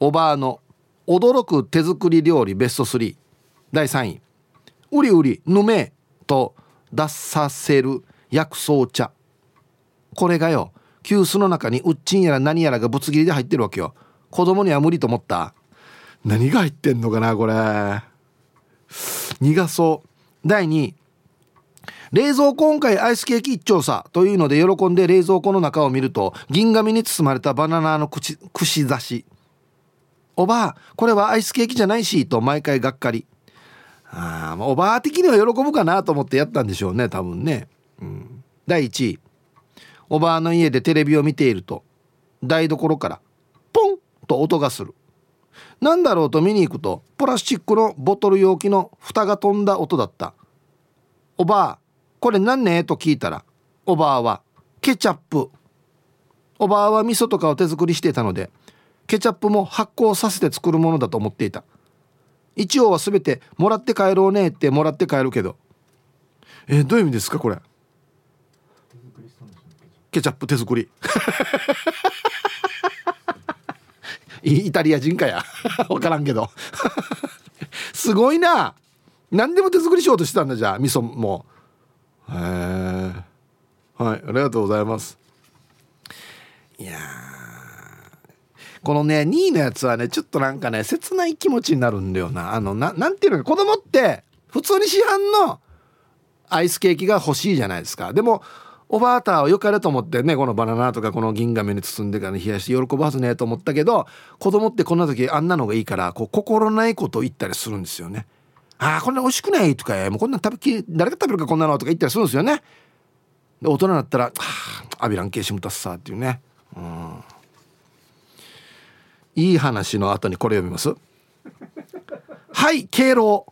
おばあの驚く手作り料理ベスト3第3位うりうりぬめと出させる薬草茶。これがよ急須の中にうっちんやら何やらがぶつ切りで入ってるわけよ。子供には無理と思った。何が入ってんのかなこれ。苦そう。第2位冷蔵庫今回アイスケーキ一丁さというので喜んで冷蔵庫の中を見ると銀紙に包まれたバナナの串串刺しおばあこれはアイスケーキじゃないしと毎回がっかり。あまあおばあ的には喜ぶかなと思ってやったんでしょうね多分ね、うん、第1位。おばあの家でテレビを見ていると台所からポンと音がする。何だろうと見に行くとプラスチックのボトル容器の蓋が飛んだ音だった。おばあこれ何ねと聞いたらおばあはケチャップ。おばあは味噌とかを手作りしていたのでケチャップも発酵させて作るものだと思っていた。一応は全てもらって帰ろうねってもらって帰るけど。え、どういう意味ですかこれ？ケチャップ手作り。*laughs* イタリア人かや。*laughs* 分からんけど。*laughs* すごいな。何でも手作りしようとしてたんだじゃあ味噌も。へえはいありがとうございます。いやこのね2位のやつはねちょっとなんかね切ない気持ちになるんだよなあのななんていうのか子供って普通に市販のアイスケーキが欲しいじゃないですかでもおばあたはよかれと思ってねこのバナナとかこの銀紙に包んでから冷やして喜ばずねと思ったけど子供ってこんな時あんなのがいいからこう心ないことを言ったりするんですよね。ああこんな美味しくないとかもうこんな食べき誰が食べるかこんなのとか言ったりするんですよね。で大人になったら「はあアビランケーシムタッサー」っていうね。うんいい話の後にこれ読みます。はい敬老。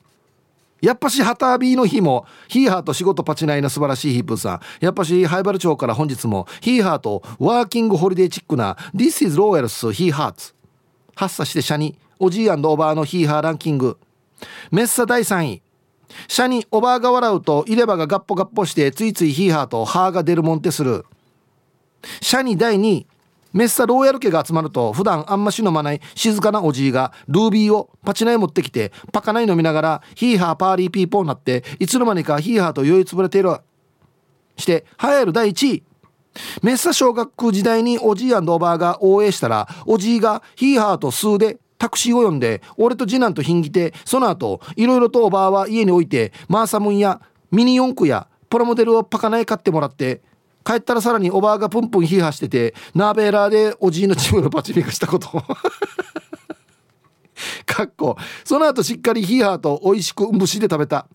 やっぱし旗ビーの日もヒーハーと仕事パチナイな素晴らしいヒープさん。やっぱしハイバル町から本日もヒーハーとワーキングホリデーチックな This is Royals ヒーハーツ発作してシャニおじいおばあのヒーハーランキング。メッサ第3位。シャニおばあが笑うと入れ歯がガッポガッポしてついついヒーハーとハーが出るもんてする。シャニ第2位。メッサローヤル家が集まると普段あんまし飲まない静かなおじいがルービーをパチナイ持ってきてパカナイ飲みながらヒーハーパーリーピーポーになっていつの間にかヒーハーと酔いつぶれているして流行る第1位。メッサ小学校時代におじいおばあが応援したらおじいがヒーハーと数でタクシーを呼んで俺と次男とひんぎてその後いろいろとおばあは家に置いてマーサムンやミニ四駆やプロモデルをパカナイ買ってもらって帰ったらさらにおばあがプンプンヒーハーしててナーベーラーでおじいのチームのパチミカしたこと。*laughs* かっこ。その後しっかりヒーハーと美味しく蒸しで食べた。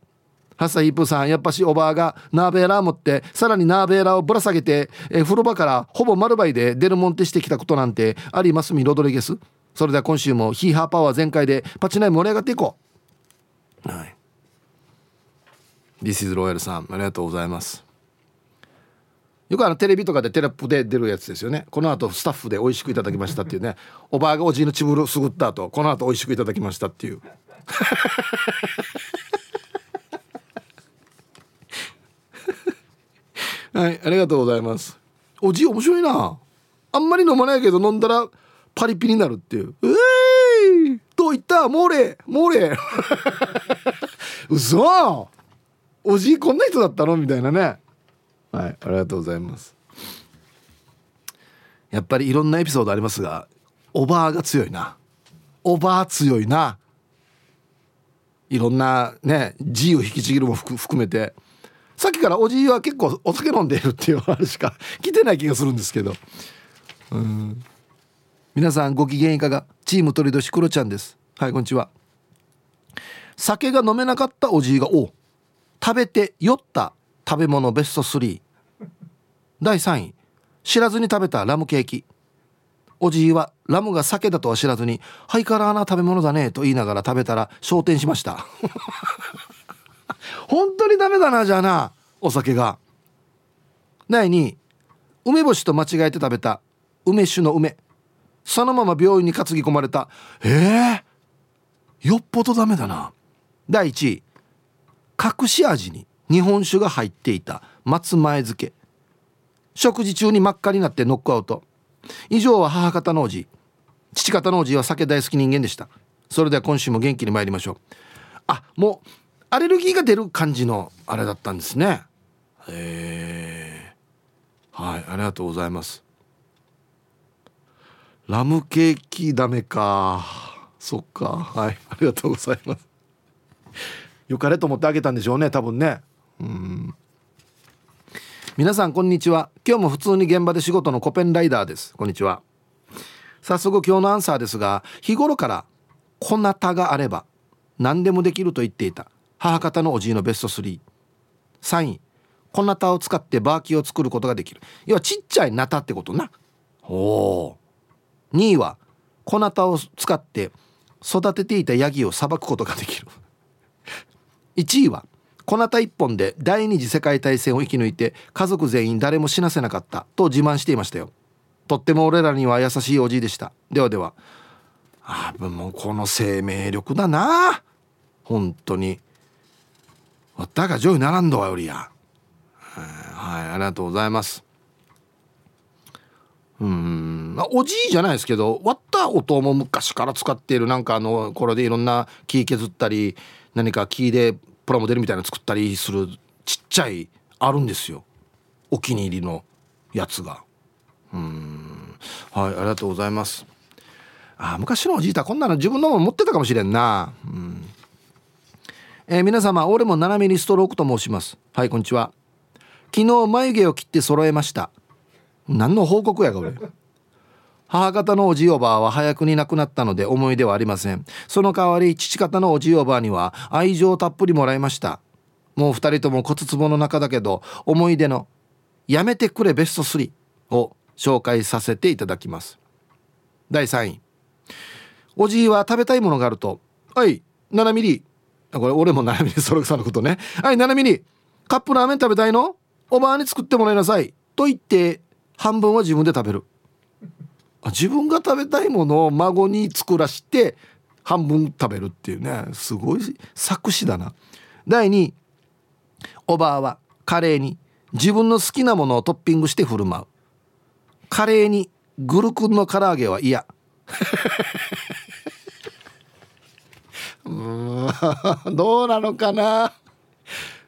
ハッサヒープさんやっぱしおばあがナーベーラー持ってさらにナーベーラーをぶら下げてえ風呂場からほぼ丸倍でデルモンテしてきたことなんてありますみロドリゲス。それでは今週もヒーハーパワー全開でパチナイ盛り上がっていこう。はい。This is ロイヤルさんありがとうございます。よくあのテレビとかでテレポで出るやつですよね。この後スタッフで美味しくいただきましたっていうね。おばあがおじいのチブルすぐった後この後美味しくいただきましたっていう。*laughs* はいありがとうございます。おじい面白いな。あんまり飲まないけど飲んだらパリピになるっていう。うえいと言った？モーレモーレ嘘。おじいこんな人だったの？みたいなね。はい。ありがとうございます。やっぱりいろんなエピソードありますがおばあが強いな。おばあ強いな。いろんなね自由引きちぎるも含めて。さっきからおじいは結構お酒飲んでいるっていう話しか *laughs* 来てない気がするんですけど。うん。皆さんご機嫌いかが？チーム鳥年クロちゃんです。はいこんにちは。酒が飲めなかったおじいがお食べて酔った食べ物ベスト3第3位知らずに食べたラムケーキ。おじいはラムが酒だとは知らずに「ハイカラーな食べ物だね」と言いながら食べたら昇天しました。*laughs* 本当にダメだなじゃあなお酒が。第2位梅干しと間違えて食べた梅酒の梅。そのまま病院に担ぎ込まれた。えー、よっぽどダメだな。第1位隠し味に日本酒が入っていた松前漬け。食事中に真っ赤になってノックアウト。以上は母方のおじ。父方のおじは酒大好き人間でした。それでは今週も元気に参りましょう。あもうアレルギーが出る感じのあれだったんですね。へえはいありがとうございます。ラムケーキダメか。そっか。はいありがとうございます。よかれと思ってあげたんでしょうね多分ね。うん。皆さんこんにちは。今日も普通に現場で仕事のコペンライダーです。こんにちは。早速今日のアンサーですが日頃から粉タがあれば何でもできると言っていた。母方のおじいのベスト33位粉タを使ってバーキーを作ることができる。要はちっちゃいナタってことな。お2位は粉タを使って育てていたヤギをさばくことができる。1位は小ナタ一本で第二次世界大戦を生き抜いて家族全員誰も死なせなかったと自慢していましたよ。とっても俺らには優しいおじいでした。ではではあもうこの生命力だな。本当に。わったが上位ならんどわよりや。はいありがとうございます。うんおじいじゃないですけど割った音も昔から使っているなんかあのこれでいろんな木削ったり何か木でプラモデルみたいなの作ったりするちっちゃいあるんですよ。お気に入りのやつが。うん。はいありがとうございます。あ昔のおじいたこんなの自分のも持ってたかもしれんな。うん。えー、皆様俺も斜めにストロークと申します。はいこんにちは。昨日眉毛を切って揃えました。何の報告やが俺。母方のおじいおばあは早くに亡くなったので思い出はありません。その代わり父方のおじいおばあには愛情をたっぷりもらいました。もう二人とも骨壺の中だけど思い出の「やめてくれベスト3」を紹介させていただきます。第3位。おじいは食べたいものがあると「はい7ミリ」これ俺も7ミリそれさんのことね「はい7ミリカップラーメン食べたいの？おばあに作ってもらいなさい」と言って半分は自分で食べる。自分が食べたいものを孫に作らして半分食べるっていうねすごい作詞だな。第2おばあはカレーに自分の好きなものをトッピングして振る舞う。カレーにグルクンの唐揚げは嫌。う *laughs* んどうなのかな、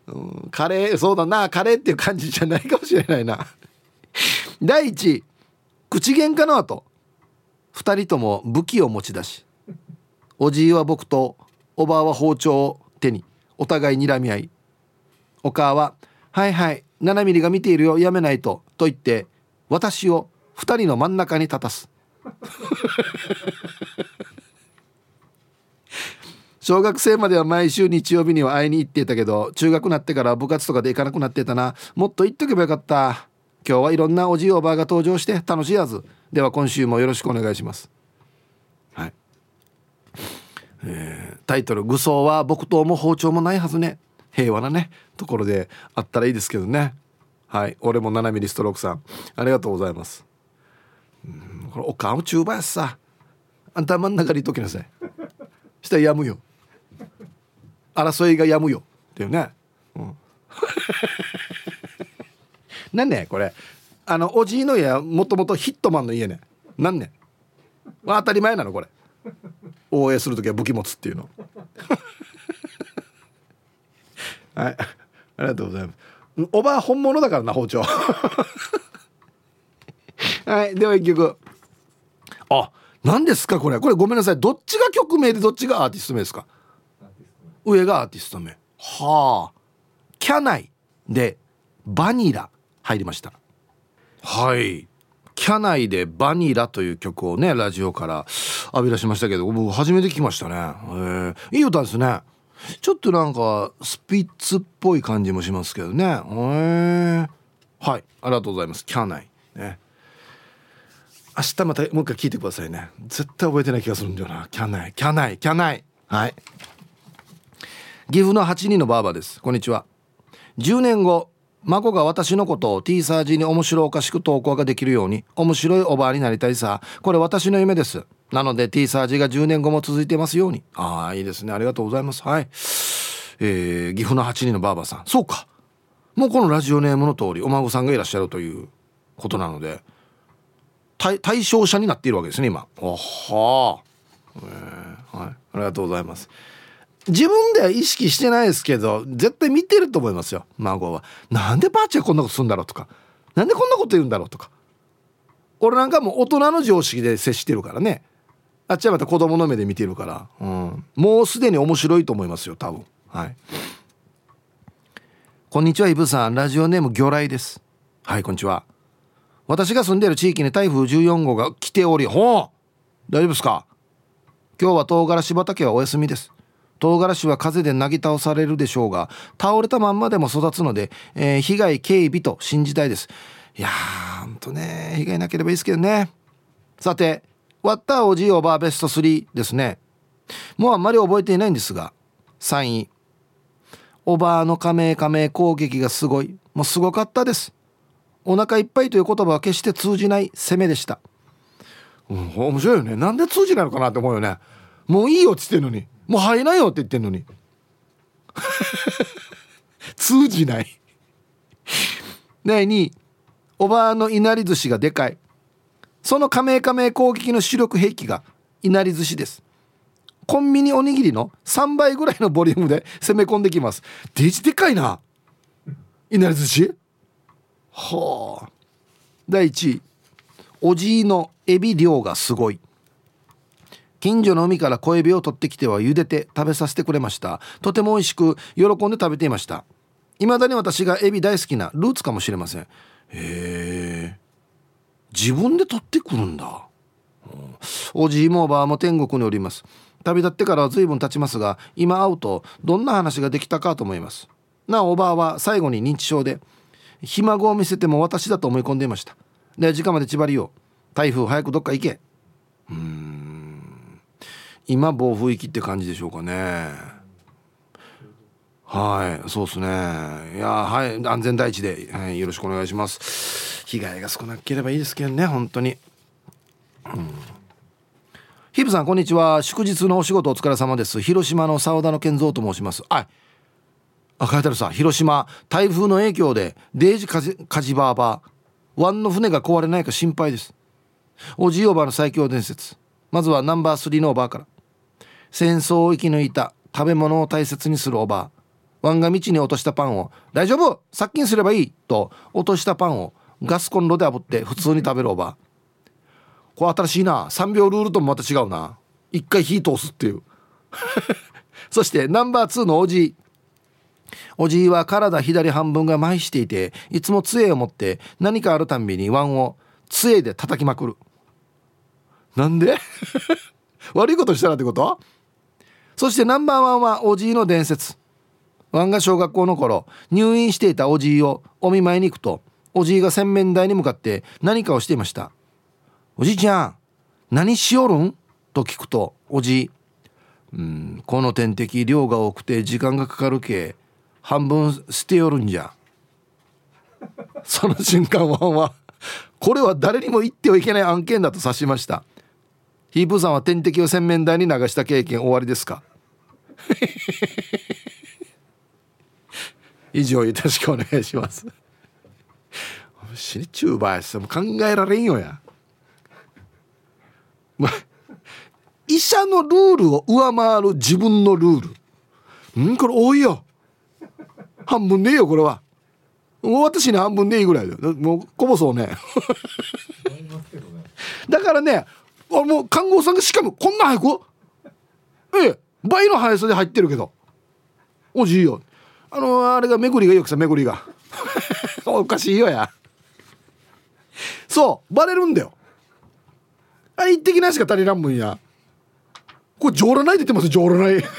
うん、カレーそうだな。カレーっていう感じじゃないかもしれないな。第一口喧嘩の後。2人とも武器を持ち出しおじいは僕とおばあは包丁を手にお互い睨み合いお母は「はいはい7ミリが見ているよやめないと」と言って私を2人の真ん中に立たす。*laughs* 小学生までは毎週日曜日には会いに行っていたけど中学になってから部活とかで行かなくなってたな。もっと行っとけばよかった。今日はいろんなおじいおばあが登場して楽しいはず。では今週もよろしくお願いします。はい、えー、タイトル「愚僧は木刀も包丁もないはずね」平和なね。ところであったらいいですけどね。はい。俺も7ミリストロークさん。ありがとうございます。うんこれおかん中盤やさ。あんた真ん中にいときなさい。したらやむよ。争いがやむよ。っていうね、うん、なんねこれ。あのおじいの家はもともとヒットマンの家ねなんね当たり前なのこれ。応援する時は武器持つっていうの。*laughs* はい。ありがとうございます。おばあ本物だからな包丁。*laughs* はいでは一曲。あ何ですかこれ。これごめんなさい。どっちが曲名でどっちがアーティスト名ですか？上がアーティスト名。はあ。キャナイでバニラ。入りました。はい。キャナイでバニラという曲をねラジオから浴び出しましたけど僕初めて聞きましたね。えいい歌ですね。ちょっとなんかスピッツっぽい感じもしますけどね。はい。ありがとうございます。キャナイ。ね。明日またもう一回聞いてくださいね。絶対覚えてない気がするんだよな。キャナイ。キャナイ。キャナイ。はい。岐阜の8人のばあばです。こんにちは。10年後孫が私のことを T サージに面白おかしく投稿ができるように面白いおばあになりたいさ。これ私の夢です。なので T サージが10年後も続いてますように。ああいいですね。ありがとうございます。はい。えー、岐阜の8人のばあばさん。そうか。もうこのラジオネームの通りお孫さんがいらっしゃるということなので対象者になっているわけですね今。おはえー、はい。ありがとうございます。自分では意識してないですけど絶対見てると思いますよ。孫は。なんでばあちゃんこんなことするんだろうとか。なんでこんなこと言うんだろうとか。俺なんかもう大人の常識で接してるからね。あっちはまた子供の目で見てるから、うん、もうすでに面白いと思いますよ多分。はい。こんにちはイブさん。ラジオネーム魚雷です。はいこんにちは。私が住んでいる地域に台風14号が来ておりほう。大丈夫ですか？今日は唐辛子畑はお休みです。唐辛子は風でなぎ倒されるでしょうが倒れたまんまでも育つので、えー、被害軽微と信じたいです。いやーほんとね被害なければいいですけどね。さて割ったおじいおばあベスト3ですね。もうあんまり覚えていないんですが3位おばあの加盟加盟攻撃がすごい。もうすごかったです。お腹いっぱいという言葉は決して通じない攻めでした、うん、面白いよね。なんで通じないのかなって思うよね。もういいよっつってんのに。もう入らないよって言ってんのに。*laughs* 通じない。第2位おばあのいなり寿司がでかい。その加盟加盟攻撃の主力兵器がいなり寿司です。コンビニおにぎりの3倍ぐらいのボリュームで攻め込んできます。デジでかいな。いなり寿司？はあ。第1位おじいのエビ漁がすごい。近所の海から小エビを取ってきては茹でて食べさせてくれました。とても美味しく喜んで食べていました。いまだに私がエビ大好きなルーツかもしれません。へえ自分で取ってくるんだ。おじいもおばあも天国におります。旅立ってからは随分経ちますが今会うとどんな話ができたかと思います。なおおばあは最後に認知症でひ孫を見せても私だと思い込んでいました。で時間まで縛りよ台風早くどっか行けうん。今暴風域って感じでしょうかね。はいそうですね。いやはい安全第一で、はい、よろしくお願いします。被害が少なければいいですけどね本当に。うん。ヒブさんこんにちは。祝日のお仕事お疲れ様です。広島の沢田の健三と申します。はいあ書いてあるさ広島台風の影響でデージカジカジバーバー湾の船が壊れないか心配です。おじいおばの最強伝説。まずはナンバー3のおばあから。戦争を生き抜いた食べ物を大切にするおば。あ湾が道に落としたパンを「大丈夫殺菌すればいい」と落としたパンを。ガスコンロで炙って普通に食べるおば。あこれ新しいな。3秒ルールともまた違うな。一回火通すっていう。*laughs* そしてナンバー2のおじい。おじいは体左半分が麻痺していていつも杖を持って何かあるたんびにワンを杖で叩きまくる。なんで？*laughs* 悪いことしたらってこと？そしてナンバーワンはおじいの伝説。ワンが小学校の頃入院していたおじいをお見舞いに行くとおじいが洗面台に向かって何かをしていました。おじいちゃん何しよるん？と聞くとおじいうんこの点滴量が多くて時間がかかるけ半分捨てよるんじゃ。その瞬間ワンはこれは誰にも言ってはいけない案件だと指しました。ヒープーさんは点滴を洗面台に流した経験終わりですか？*laughs* 以上よろしくお願いします。死にチューバーしても考えられんよや。ま医者のルールを上回る自分のルール。んこれ多いよ。半分でいいよこれは。もう私に半分でいいぐらいだよ。もうこぼそうね。だからねあもう看護さんがしかもこんな早く？ええ倍の速さで入ってるけど。おじいよ。あのあれがめぐりがよくさめぐりが。*laughs* おかしいよや。そうバレるんだよ。あ一滴なしか足りらんもんや。これ上らない出てます上らない。*laughs*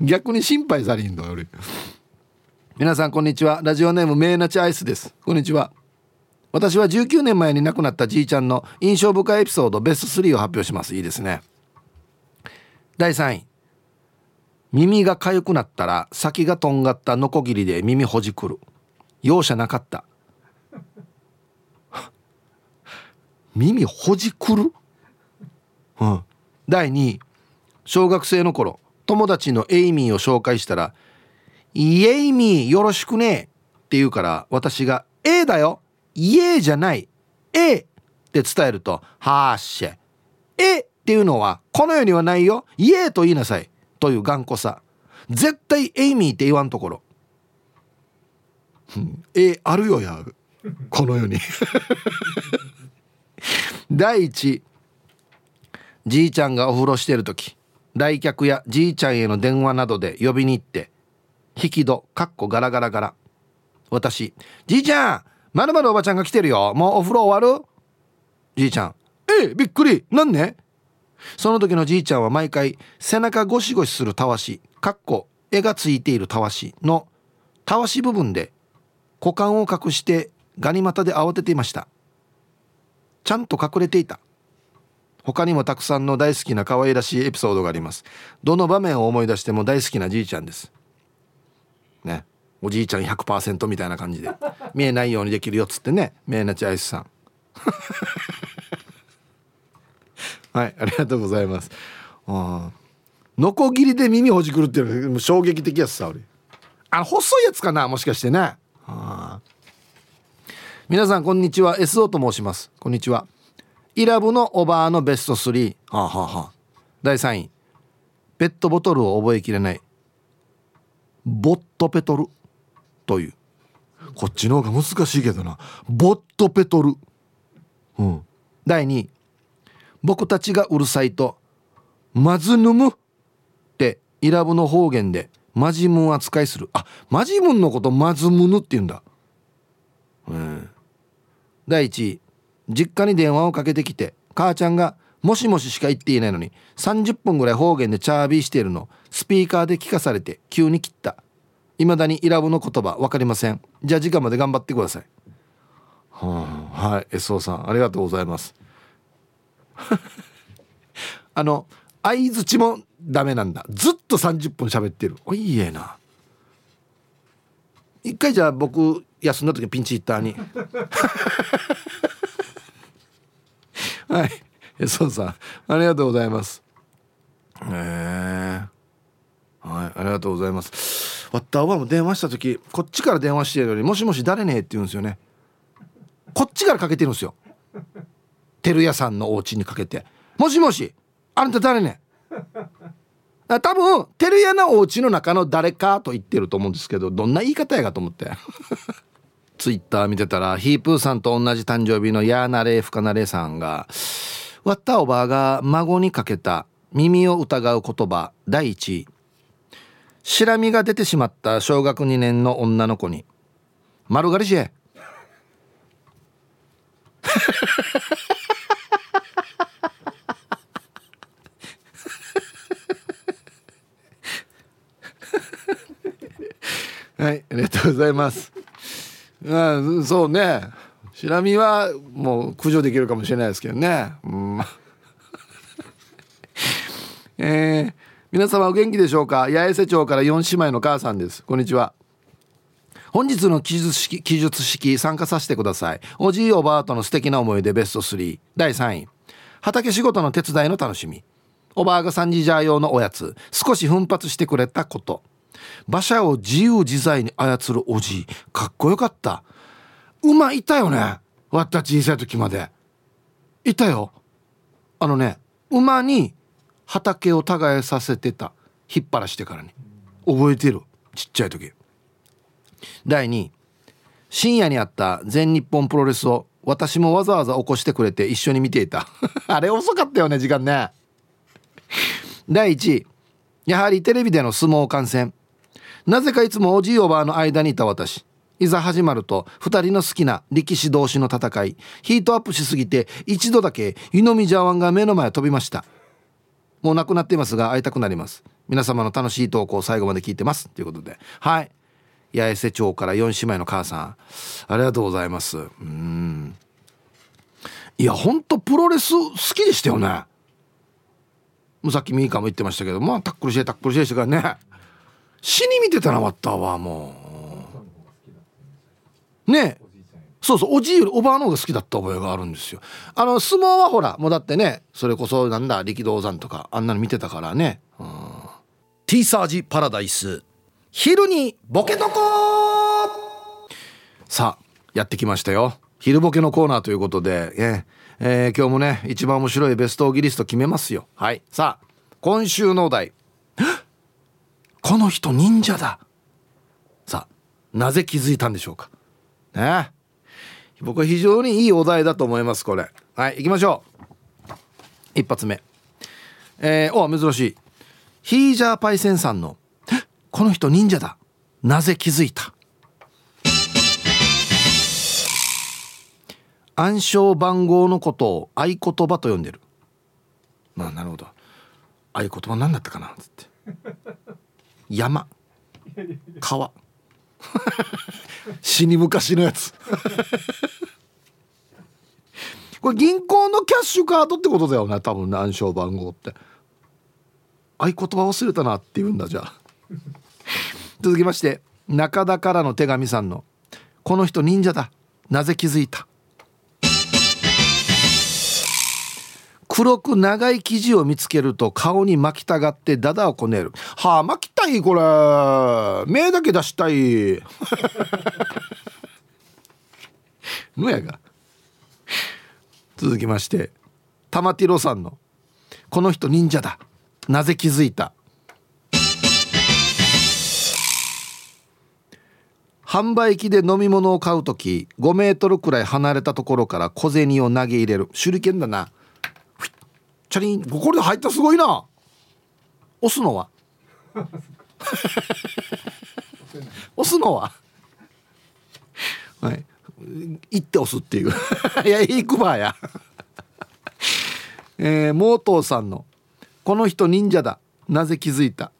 逆に心配されんの俺。皆さんこんにちは。ラジオネームメイナチアイスです。こんにちは。私は19年前に亡くなったじいちゃんの印象深いエピソードベスト3を発表します。いいですね。第3位。耳が痒くなったら先がとんがったノコギリで耳ほじくる。容赦なかった。*laughs* 耳ほじくる、うん、第2位。小学生の頃友達のエイミーを紹介したら「イエイミーよろしくね」って言うから私が「A だよ。イエーじゃない。A」って伝えると「はーしェ」「A」っていうのはこの世にはないよ。イエーと言いなさい。という頑固さ。絶対エイミーって言わんところ。えあるよや。この世に。*laughs* 第一。じいちゃんがお風呂してる時。来客やじいちゃんへの電話などで呼びに行って。引き戸かっこガラガラガラ。私じいちゃんまるまるおばちゃんが来てるよ。もうお風呂終わる？じいちゃん。えびっくり。なんねその時のじいちゃんは毎回背中ゴシゴシするたわしかっこ絵がついているたわしのたわし部分で股間を隠してガニ股で慌てていました。ちゃんと隠れていた。他にもたくさんの大好きな可愛らしいエピソードがあります。どの場面を思い出しても大好きなじいちゃんです。おじいちゃん100%みたいな感じで。見えないようにできるよっつってね。メイナチアイスさん。*laughs* はいありがとうございます。あノコギリで耳ほじくるっていうの衝撃的やつさ俺。あの細いやつかなもしかしてね。あ皆さんこんにちは。SO と申します。こんにちは。イラブのおばあのベスト3はあ、はあはあ、第3位。ペットボトルを覚えきれない。ボットペトル。という。こっちの方が難しいけどな。ボットペトル。うん。第2位僕たちがうるさいと「まずぬむ」ってイラブの方言で「マジムン扱いする。あマジムンのことマズムヌって言うんだ。うん。第一。実家に電話をかけてきて母ちゃんが「もしもし」しか言っていないのに30分ぐらい方言でチャービーしているの。スピーカーで聞かされて急に切った。いまだにイラブの言葉分かりません。じゃあ時間まで頑張ってください。はあ、はい。SO さんありがとうございます。*laughs* あの相づちもダメなんだ。ずっと30分喋ってる。おいいえな。一回じゃあ僕休んだ時ピンチヒッターに。*laughs* はい。えそうさんありがとうございます。へえ。はいありがとうございます。わったわも電話した時こっちから電話してるのに「もしもし誰ね?」って言うんですよね。こっちからかけてるんですよ。照屋さんのお家にかけて「もしもしあんた誰ね?」多分照屋のお家の中の誰かと言ってると思うんですけどどんな言い方やかと思って。*laughs* ツイッター見てたらヒープーさんと同じ誕生日のヤーナレーフカナレーさんがわったおばあが孫にかけた耳を疑う言葉第一。位しらみが出てしまった小学2年の女の子に「丸刈りしえ」*laughs* はいありがとうございます。あそうね。シラミはもう駆除できるかもしれないですけどね。うん。えー、皆様お元気でしょうか？八重瀬町から四姉妹の母さんです。こんにちは。本日の記述式記述式参加させてください。おじいおばあとの素敵な思い出ベスト3第3位。畑仕事の手伝いの楽しみ。おばあが3時ジャー用のおやつ。少し奮発してくれたこと。馬車を自由自在に操るおじい。かっこよかった。馬いたよね？わった小さい時まで。いたよ。あのね馬に畑を耕させてた。引っ張らしてからに覚えてる。ちっちゃい時。第2深夜にあった全日本プロレスを私もわざわざ起こしてくれて一緒に見ていた。*laughs* あれ遅かったよね時間ね。第1位やはりテレビでの相撲観戦。なぜかいつもおじいおばあの間にいた私。いざ始まると2人の好きな力士同士の戦い。ヒートアップしすぎて一度だけ湯飲み茶碗が目の前飛びました。もう亡くなっていますが会いたくなります。皆様の楽しい投稿を最後まで聞いてます。ということで。はい。八重瀬町から4姉妹の母さん。ありがとうございます。うん。いやほんとプロレス好きでしたよね。もうさっきミーカも言ってましたけど。まあタックルしてタックルしてしてからね。死に見てたなわったわもう。ね。そうそうおじいよりおばあの方が好きだった覚えがあるんですよ。あの相撲はほらもうだってねそれこそなんだ力道山とかあんなの見てたからね。うん。T サージパラダイス。昼にボケとこさあやってきましたよ。昼ボケのコーナーということで、ええー、今日もね一番面白いベストオギリスト決めますよ。はい。さあ今週のお題。この人忍者だ。さあなぜ気づいたんでしょうか。ね。僕は非常にいいお題だと思いますこれ。はい行きましょう。一発目。えー、お珍しい。ヒージャーパイセンさんの「この人忍者だ。なぜ気づいた?」暗証番号のことを合言葉と呼んでる。まあなるほど。合言葉何だったかなっつって。山。川。*laughs* 死に昔のやつ。*laughs* これ銀行のキャッシュカードってことだよね多分暗証番号って。合言葉忘れたなって言うんだじゃあ。*laughs* 続きまして中田からの手紙さんの「この人忍者だ。なぜ気づいた?」黒く長い生地を見つけると顔に巻きたがってダダをこねる。はあ巻きたいこれ。目だけ出したい。*laughs* のやが。続きまして玉ティロさんの「この人忍者だ。なぜ気づいた?」販売機で飲み物を買う時5メートルくらい離れたところから小銭を投げ入れる。手裏剣だな。チャリンこれで入ったすごいな。押すのは。*laughs* 押すのは。はい。行って押すっていう。*laughs* いや行くばや。えー、モートーさんの「この人忍者だ。なぜ気づいた?」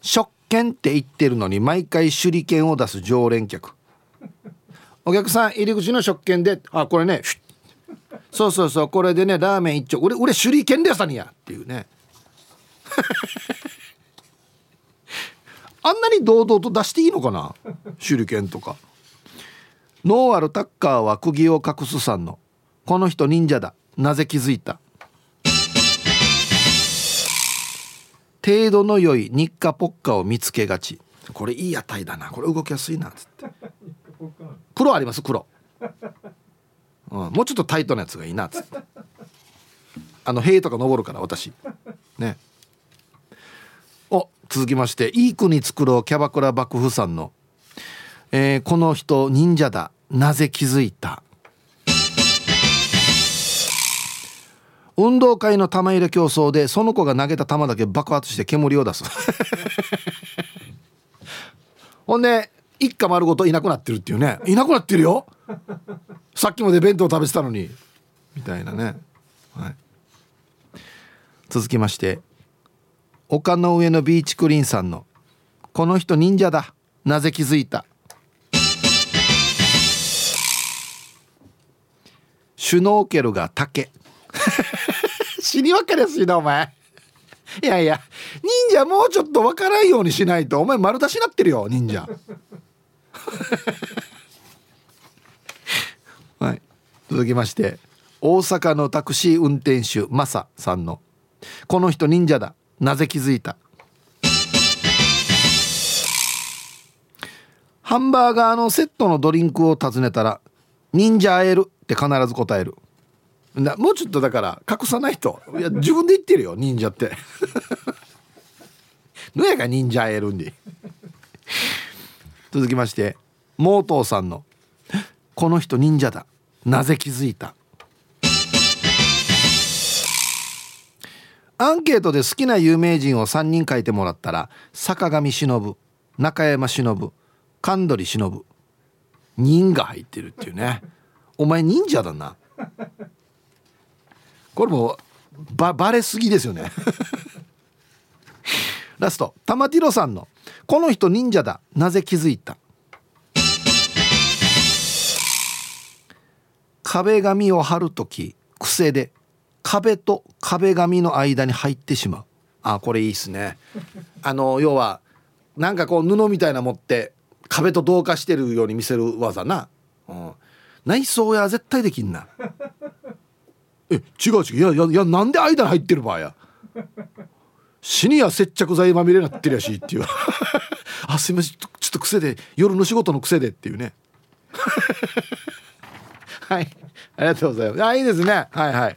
食券って言ってるのに毎回手裏剣を出す常連客。お客さん入り口の食券であこれねそうそうそうこれでねラーメン一丁俺俺手裏剣でさにやっていうね。*laughs* あんなに堂々と出していいのかな手裏剣とか。ノーアルタッカーは釘を隠すさんの。この人忍者だ。なぜ気づいた。程度の良い日課ポッカを見つけがち。これいい屋台だな。これ動きやすいなっつって。*laughs* 黒あります黒、うん、もうちょっとタイトなやつがいいなっつって。*laughs* あの塀とか登るから私。ね。お続きましていい国作ろうキャバクラ幕府さんの、えー、この人忍者だ。なぜ気づいた？運動会の玉入れ競争でその子が投げた球だけ爆発して煙を出す。*laughs* ほんで一家丸ごといなくなってるっていうね。いなくなってるよ。さっきまで弁当食べてたのに。みたいなね、はい、続きまして。丘の上のビーチクリーンさんの「この人忍者だ。なぜ気づいた?」シュノーケルが竹。死に分かりやすいなお前。いやいや。忍者もうちょっと分からんようにしないと。お前丸出しになってるよ忍者。続きまして大阪のタクシー運転手マサさんの「この人忍者だ。なぜ気づいた?」ハンバーガーのセットのドリンクを尋ねたら「忍者会える」って必ず答える。もうちょっとだから隠さないと。いや自分で言ってるよ忍者って。*laughs* のやが忍者会えるんで。続きましてモートーさんの「この人忍者だ。なぜ気づいた?」アンケートで好きな有名人を3人書いてもらったら坂上忍中山忍神取忍忍が入ってるっていうねお前忍者だなこれもババレすぎですよねラスト玉ティロさんの「この人忍者だなぜ気づいた?」壁紙を貼る時癖で壁と壁紙の間に入ってしまう。あこれいいっすね。あの要はなんかこう布みたいな持って壁と同化してるように見せる技な、うん、内装や絶対できんな。え違う違う。いやいやいやなんで間に入ってる場合や。死にや接着剤まみれになってるやしっていう。*laughs* あすいません。ちょっと癖で夜の仕事の癖でっていうね。はい。ありがとうございます。あいいですね。はいはい。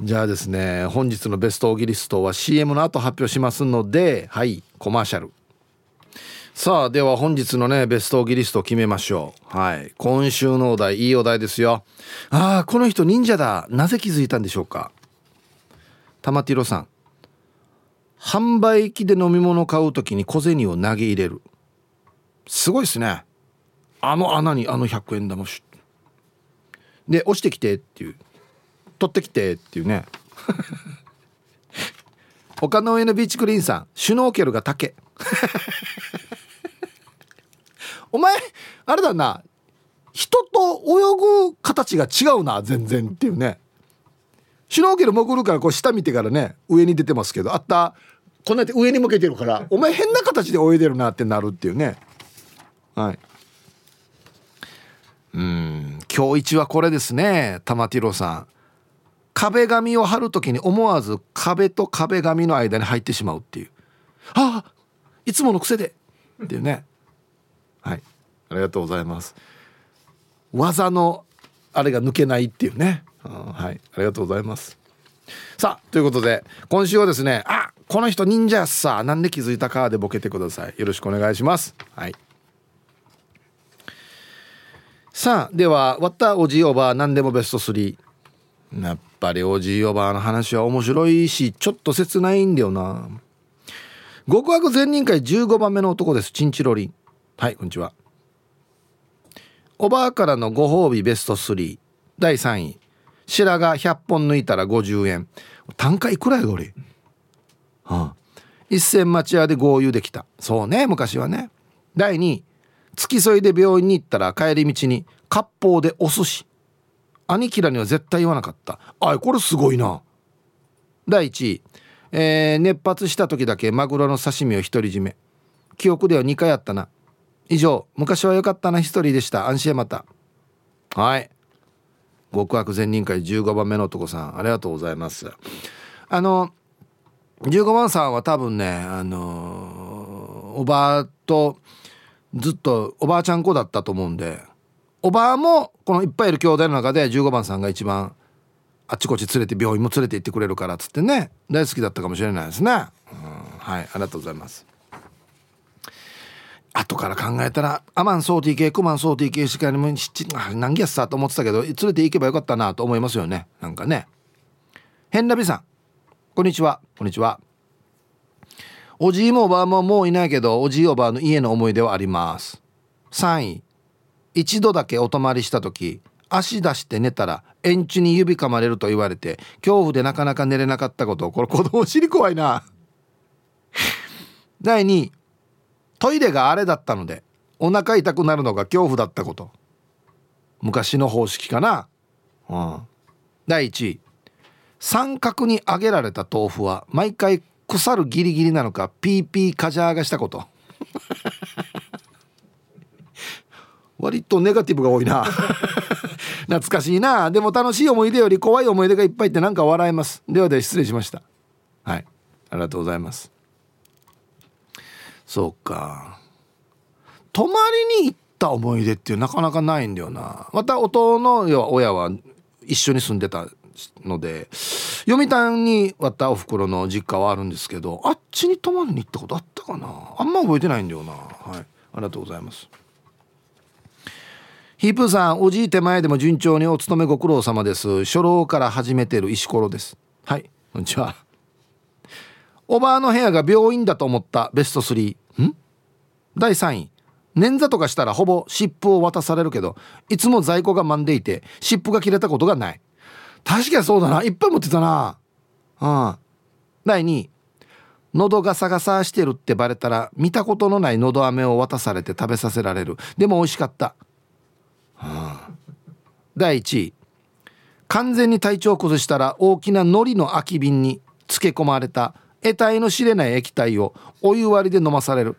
じゃあですね本日のベストオギリストは CM の後発表しますのではいコマーシャル。さあでは本日のねベストオギリストを決めましょう。はい。今週のお題いいお題ですよ。ああこの人忍者だ。なぜ気づいたんでしょうか？玉ティロさん。販売機で飲み物買う時に小銭を投げ入れる。すごいですね。あの穴にあの100円玉しで押してきてっていう。取ってきてっていうね。*laughs* 他の上のビーチクリーンさんシュノーケルが竹。*laughs* お前あれだな。人と泳ぐ形が違うな全然っていうね。シュノーケル潜るからこう下見てからね上に出てますけどあった。こんなやって上に向けてるからお前変な形で泳いでるなってなるっていうね。はいうん。今日一はこれですね玉ティロさん。壁紙を貼る時に思わず壁と壁紙の間に入ってしまうっていう。ああいつもの癖で。っていうね。はい。ありがとうございます。技のあれが抜けないっていうね、うん、はい。ありがとうございます。さあということで今週はですねあこの人忍者やっさなんで気づいたかでボケてください。よろしくお願いします。はい。さあでは「わったおじいおばあ何でもベスト3」やっぱりおじいおばあの話は面白いしちょっと切ないんだよな。極悪善人会15番目の男です。チンチロリン。はいこんにちは。おばあからのご褒美ベスト3第3位。白髪100本抜いたら50円。単価いくらやこれ、はあ、一銭町屋で合流できた。そうね昔はね。第2位。付き添いで病院に行ったら帰り道に割烹でお寿司。兄貴らには絶対言わなかった。あこれすごいな。第1位、えー、熱発した時だけマグロの刺身を独り占め。記憶では2回あったな。以上昔は良かったな一人でした。安心また。はい。極悪善人会15番目の男さん。ありがとうございます。あの15番さんは多分ねあのおばあとずっとおばあちゃん子だったと思うんでおばあもこのいっぱいいる兄弟の中で15番さんが一番あっちこっち連れて病院も連れて行ってくれるからっつってね大好きだったかもしれないですね、うん、はいありがとうございます。後から考えたらアマンソーティー系クマンソーティー系しかにも何やっさと思ってたけど連れて行けばよかったなと思いますよね。なんかね。変なびさんこんにちは。こんにちは。おじいもおばあももういないけどおじいおばあの家の思い出はあります。3位。一度だけお泊まりした時足出して寝たら円柱に指噛まれると言われて恐怖でなかなか寝れなかったことこれ子供知り怖いな。*laughs* 第2位。トイレがあれだったのでお腹痛くなるのが恐怖だったこと。昔の方式かな、うん、第1位。三角に揚げられた豆腐は毎回腐るギリギリなのかピーピーカジャーがしたこと。*laughs* 割とネガティブが多いな。*laughs* 懐かしいな。でも楽しい思い出より怖い思い出がいっぱいってなんか笑えます。ではでは失礼しました。はい。ありがとうございます。そうか。泊まりに行った思い出ってなかなかないんだよな。また弟の親は一緒に住んでたので読谷に割ったおふくろの実家はあるんですけどあっちに泊まりに行ったことあったかな？あんま覚えてないんだよな。はい。ありがとうございます。ヒープーさんおじい手前でも順調にお勤めご苦労様です。初老から始めてる石ころです。はい。こんにちは。おばあの部屋が病院だと思ったベスト3ん？第3位。捻挫とかしたらほぼ湿布を渡されるけどいつも在庫が満んでいて湿布が切れたことがない。確かにそうだな。いっぱい持ってたな。うん。第2位喉ガサガサしてるってバレたら見たことのない喉飴を渡されて食べさせられる。でも美味しかった、うん、第1位完全に体調を崩したら大きな海苔の空き瓶に漬け込まれた得体の知れない液体をお湯割りで飲まされる。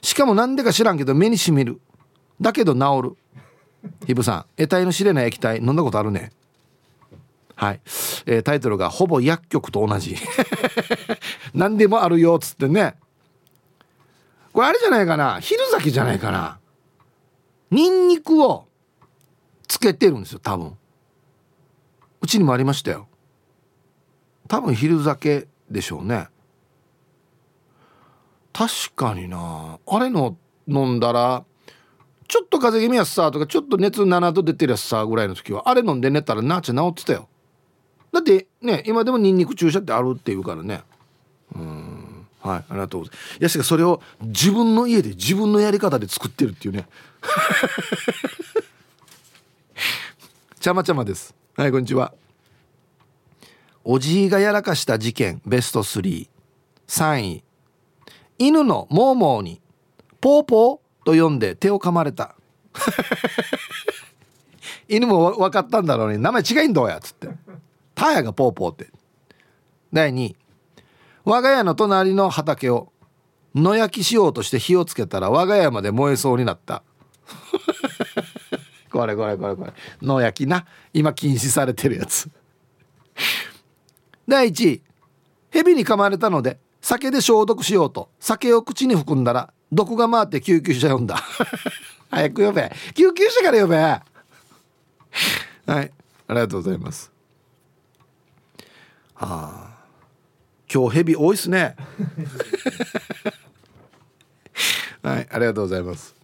しかもなんでか知らんけど目にしみる。だけど治る。ひぶさん得体の知れない液体飲んだことあるね。はい、えー、タイトルがほぼ薬局と同じ。*laughs* 何でもあるよっつってね。これあれじゃないかな。昼酒じゃないかな。ニンニクをつけてるんですよ多分。うちにもありましたよ。多分昼酒でしょうね。確かにな。あれの飲んだらちょっと風邪気味やすさとかちょっと熱7度出てるやつさぐらいの時はあれ飲んで寝たらなっちゃ治ってたよ。だってね今でもニンニク注射ってあるっていうからね。うん。はいありがとうございます。いやしかそれを自分の家で自分のやり方で作ってるっていうね。*laughs* ちゃまちゃまです。はいこんにちは。おじいがやらかした事件ベスト33位。犬のモーモーにポーポーと呼んで手を噛まれた。*laughs* 犬も分かったんだろうね。名前違いんだやつって。タヤがポーポーって。第2位我が家の隣の畑を野焼きしようとして火をつけたら我が家まで燃えそうになった。*laughs* これこれこれこれ。野焼きな。今禁止されてるやつ。第1位蛇に噛まれたので酒で消毒しようと。酒を口に含んだら毒が回って救急車呼んだ。*laughs* 早く呼べ。救急車から呼べ。はい。ありがとうございます。はあ今日ヘビ多いっすね。*laughs* はいありがとうございます